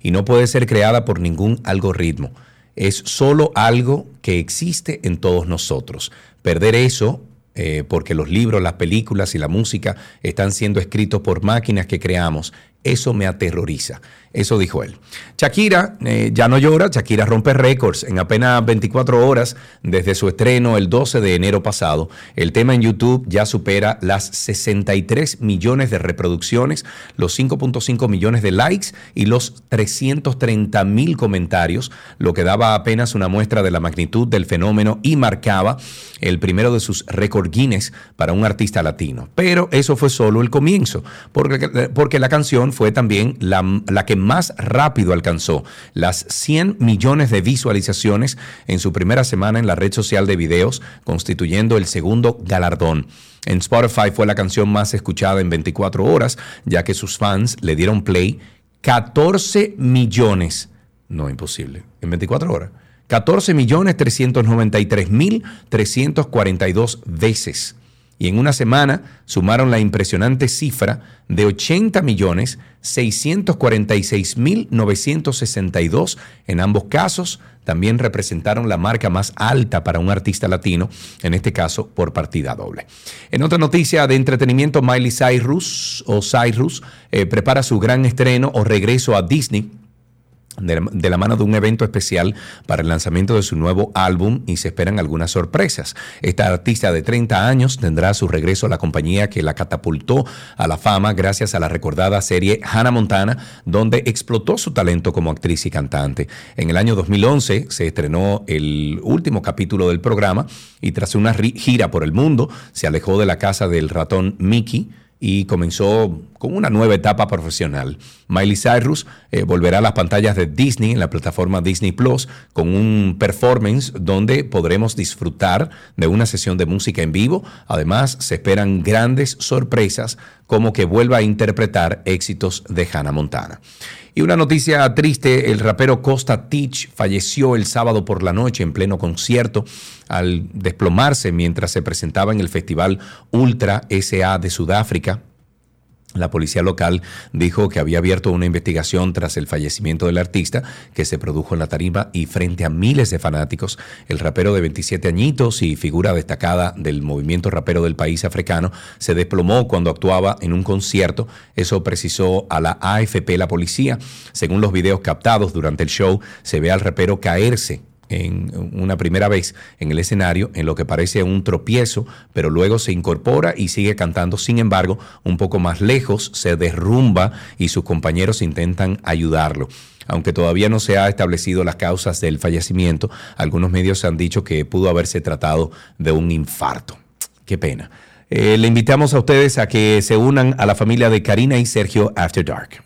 y no puede ser creada por ningún algoritmo. Es solo algo que existe en todos nosotros. Perder eso eh, porque los libros, las películas y la música están siendo escritos por máquinas que creamos. Eso me aterroriza. Eso dijo él. Shakira eh, ya no llora, Shakira rompe récords en apenas 24 horas desde su estreno el 12 de enero pasado. El tema en YouTube ya supera las 63 millones de reproducciones, los 5.5 millones de likes y los 330 mil comentarios, lo que daba apenas una muestra de la magnitud del fenómeno y marcaba el primero de sus récords Guinness para un artista latino. Pero eso fue solo el comienzo, porque, porque la canción fue también la, la que más rápido alcanzó las 100 millones de visualizaciones en su primera semana en la red social de videos, constituyendo el segundo galardón. En Spotify fue la canción más escuchada en 24 horas, ya que sus fans le dieron play 14 millones. No, imposible. En 24 horas. 14 millones 393 mil 342 veces. Y en una semana sumaron la impresionante cifra de 80 millones 646 mil 962. En ambos casos también representaron la marca más alta para un artista latino, en este caso por partida doble. En otra noticia de entretenimiento, Miley Cyrus o Cyrus eh, prepara su gran estreno o regreso a Disney de la, mano de un evento especial para el lanzamiento de su nuevo álbum y se esperan algunas sorpresas. Esta artista de 30 años tendrá su regreso a la compañía que la catapultó a la fama gracias a la recordada serie Hannah Montana, donde explotó su talento como actriz y cantante. En el año 2011 se estrenó el último capítulo del programa y tras una gira por el mundo se alejó de la casa del ratón Mickey y comenzó con una nueva etapa profesional. Miley Cyrus eh, volverá a las pantallas de Disney en la plataforma Disney Plus con un performance donde podremos disfrutar de una sesión de música en vivo. Además, se esperan grandes sorpresas como que vuelva a interpretar éxitos de Hannah Montana. Y una noticia triste, el rapero Costa Teach falleció el sábado por la noche en pleno concierto al desplomarse mientras se presentaba en el festival Ultra SA de Sudáfrica. La policía local dijo que había abierto una investigación tras el fallecimiento del artista que se produjo en la tarima y frente a miles de fanáticos. El rapero de 27 añitos y figura destacada del movimiento rapero del país africano se desplomó cuando actuaba en un concierto. Eso precisó a la AFP la policía. Según los videos captados durante el show, se ve al rapero caerse en una primera vez en el escenario en lo que parece un tropiezo, pero luego se incorpora y sigue cantando. Sin embargo, un poco más lejos se derrumba y sus compañeros intentan ayudarlo. Aunque todavía no se ha establecido las causas del fallecimiento, algunos medios han dicho que pudo haberse tratado de un infarto. Qué pena. Eh, le invitamos a ustedes a que se unan a la familia de Karina y Sergio After Dark.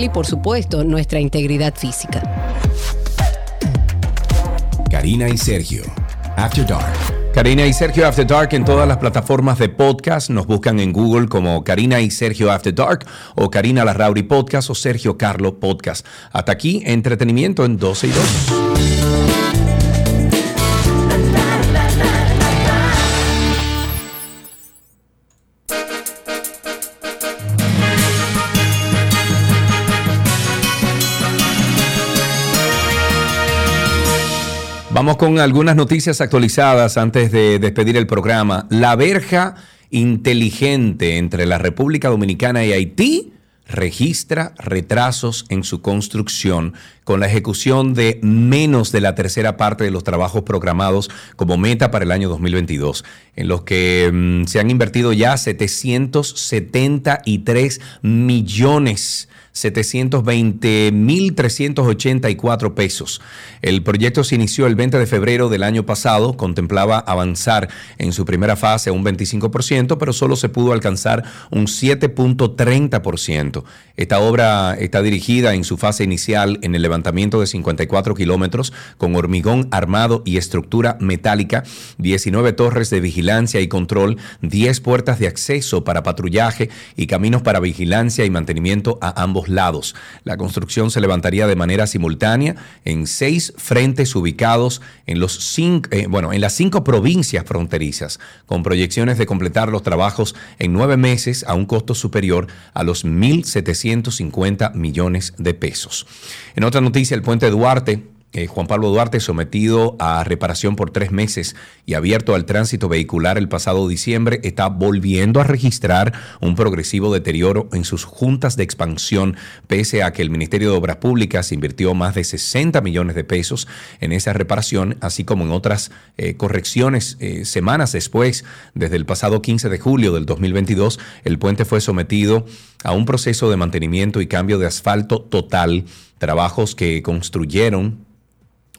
y por supuesto nuestra integridad física. Karina y Sergio, After Dark. Karina y Sergio After Dark en todas las plataformas de podcast. Nos buscan en Google como Karina y Sergio After Dark o Karina Larrauri Podcast o Sergio Carlo Podcast. Hasta aquí, entretenimiento en 12 y 2. Vamos con algunas noticias actualizadas antes de despedir el programa. La verja inteligente entre la República Dominicana y Haití registra retrasos en su construcción con la ejecución de menos de la tercera parte de los trabajos programados como meta para el año 2022, en los que mm, se han invertido ya 773 millones 720.384 pesos. El proyecto se inició el 20 de febrero del año pasado, contemplaba avanzar en su primera fase un 25%, pero solo se pudo alcanzar un 7.30%. Esta obra está dirigida en su fase inicial en el levantamiento de 54 kilómetros con hormigón armado y estructura metálica, 19 torres de vigilancia y control, 10 puertas de acceso para patrullaje y caminos para vigilancia y mantenimiento a ambos lados. La construcción se levantaría de manera simultánea en seis frentes ubicados en, los cinco, eh, bueno, en las cinco provincias fronterizas, con proyecciones de completar los trabajos en nueve meses a un costo superior a los 1.750 millones de pesos. En otra noticia, el puente Duarte eh, Juan Pablo Duarte, sometido a reparación por tres meses y abierto al tránsito vehicular el pasado diciembre, está volviendo a registrar un progresivo deterioro en sus juntas de expansión, pese a que el Ministerio de Obras Públicas invirtió más de 60 millones de pesos en esa reparación, así como en otras eh, correcciones. Eh, semanas después, desde el pasado 15 de julio del 2022, el puente fue sometido a un proceso de mantenimiento y cambio de asfalto total, trabajos que construyeron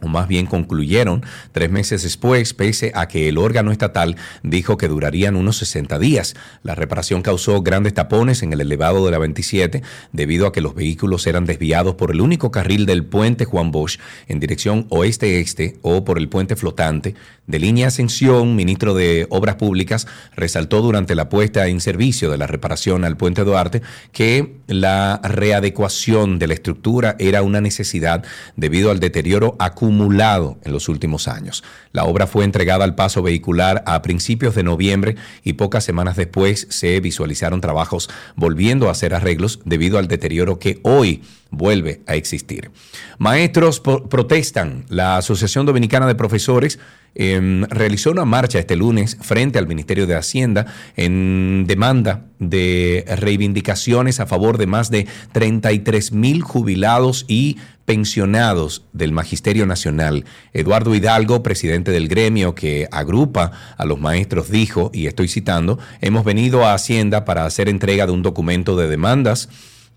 o más bien concluyeron tres meses después, pese a que el órgano estatal dijo que durarían unos 60 días. La reparación causó grandes tapones en el elevado de la 27 debido a que los vehículos eran desviados por el único carril del puente Juan Bosch en dirección oeste-este o por el puente flotante. De línea Ascensión, ministro de Obras Públicas, resaltó durante la puesta en servicio de la reparación al puente Duarte que la readecuación de la estructura era una necesidad debido al deterioro acumulado en los últimos años. La obra fue entregada al paso vehicular a principios de noviembre y pocas semanas después se visualizaron trabajos volviendo a hacer arreglos debido al deterioro que hoy vuelve a existir. Maestros protestan. La Asociación Dominicana de Profesores em, realizó una marcha este lunes frente al Ministerio de Hacienda en demanda de reivindicaciones a favor de más de 33 mil jubilados y pensionados del Magisterio Nacional. Eduardo Hidalgo, presidente del gremio que agrupa a los maestros, dijo, y estoy citando, hemos venido a Hacienda para hacer entrega de un documento de demandas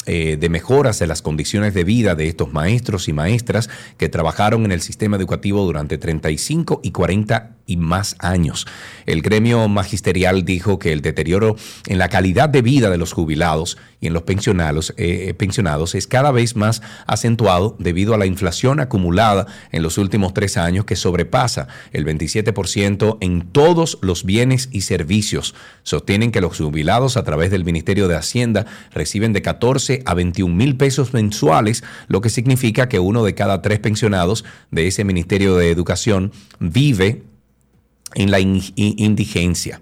eh, de mejoras de las condiciones de vida de estos maestros y maestras que trabajaron en el sistema educativo durante 35 y 40 y más años. El gremio magisterial dijo que el deterioro en la calidad de vida de los jubilados y en los pensionados, eh, pensionados es cada vez más acentuado debido a la inflación acumulada en los últimos tres años que sobrepasa el 27% en todos los bienes y servicios. Sostienen que los jubilados a través del Ministerio de Hacienda reciben de 14 a 21 mil pesos mensuales, lo que significa que uno de cada tres pensionados de ese Ministerio de Educación vive en la in- in- indigencia.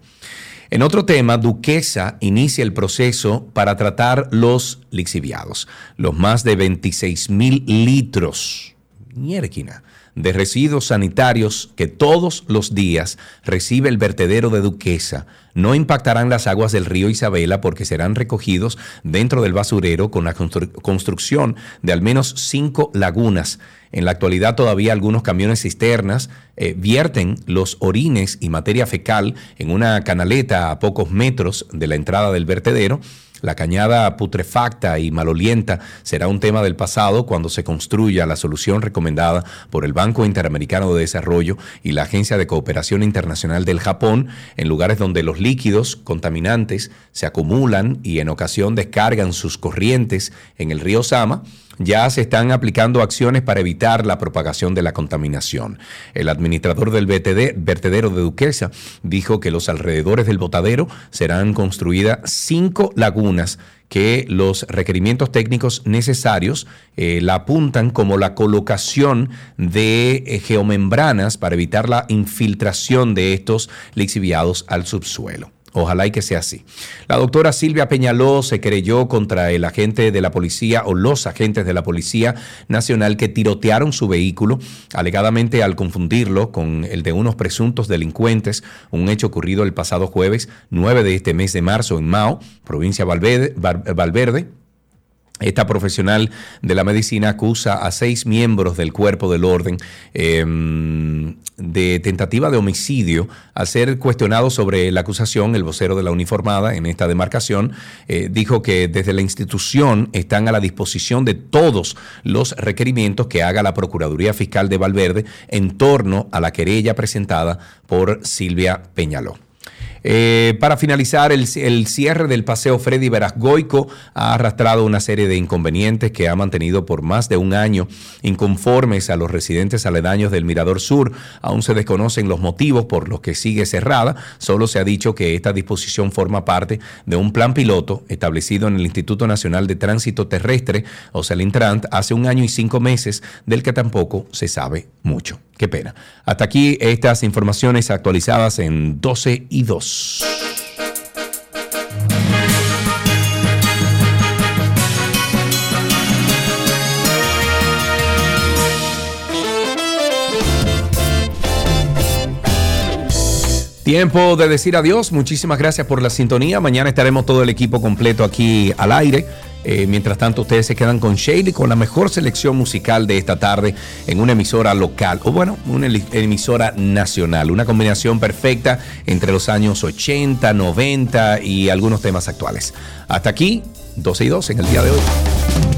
En otro tema, Duquesa inicia el proceso para tratar los lixiviados, los más de 26 mil litros de residuos sanitarios que todos los días recibe el vertedero de Duquesa no impactarán las aguas del río Isabela porque serán recogidos dentro del basurero con la constru- construcción de al menos cinco lagunas. En la actualidad todavía algunos camiones cisternas eh, vierten los orines y materia fecal en una canaleta a pocos metros de la entrada del vertedero. La cañada putrefacta y malolienta será un tema del pasado cuando se construya la solución recomendada por el Banco Interamericano de Desarrollo y la Agencia de Cooperación Internacional del Japón en lugares donde los líquidos contaminantes se acumulan y en ocasión descargan sus corrientes en el río Sama ya se están aplicando acciones para evitar la propagación de la contaminación. El administrador del BTD, vertedero de Duquesa dijo que los alrededores del botadero serán construidas cinco lagunas que los requerimientos técnicos necesarios eh, la apuntan como la colocación de eh, geomembranas para evitar la infiltración de estos lixiviados al subsuelo. Ojalá y que sea así. La doctora Silvia Peñaló se creyó contra el agente de la policía o los agentes de la Policía Nacional que tirotearon su vehículo, alegadamente al confundirlo con el de unos presuntos delincuentes, un hecho ocurrido el pasado jueves 9 de este mes de marzo en Mao, provincia Valverde. Valverde esta profesional de la medicina acusa a seis miembros del cuerpo del orden eh, de tentativa de homicidio. Al ser cuestionado sobre la acusación, el vocero de la uniformada en esta demarcación eh, dijo que desde la institución están a la disposición de todos los requerimientos que haga la Procuraduría Fiscal de Valverde en torno a la querella presentada por Silvia Peñaló. Eh, para finalizar, el, el, cierre del paseo Freddy Verasgoico ha arrastrado una serie de inconvenientes que ha mantenido por más de un año inconformes a los residentes aledaños del Mirador Sur. Aún se desconocen los motivos por los que sigue cerrada. Solo se ha dicho que esta disposición forma parte de un plan piloto establecido en el Instituto Nacional de Tránsito Terrestre, o sea, el Intrant, hace un año y cinco meses, del que tampoco se sabe mucho. Qué pena. Hasta aquí estas informaciones actualizadas en 12 y 2. Tiempo de decir adiós. Muchísimas gracias por la sintonía. Mañana estaremos todo el equipo completo aquí al aire. Eh, mientras tanto, ustedes se quedan con Shaley con la mejor selección musical de esta tarde en una emisora local, o bueno, una emisora nacional. Una combinación perfecta entre los años 80, 90 y algunos temas actuales. Hasta aquí, 12 y 2 en el día de hoy.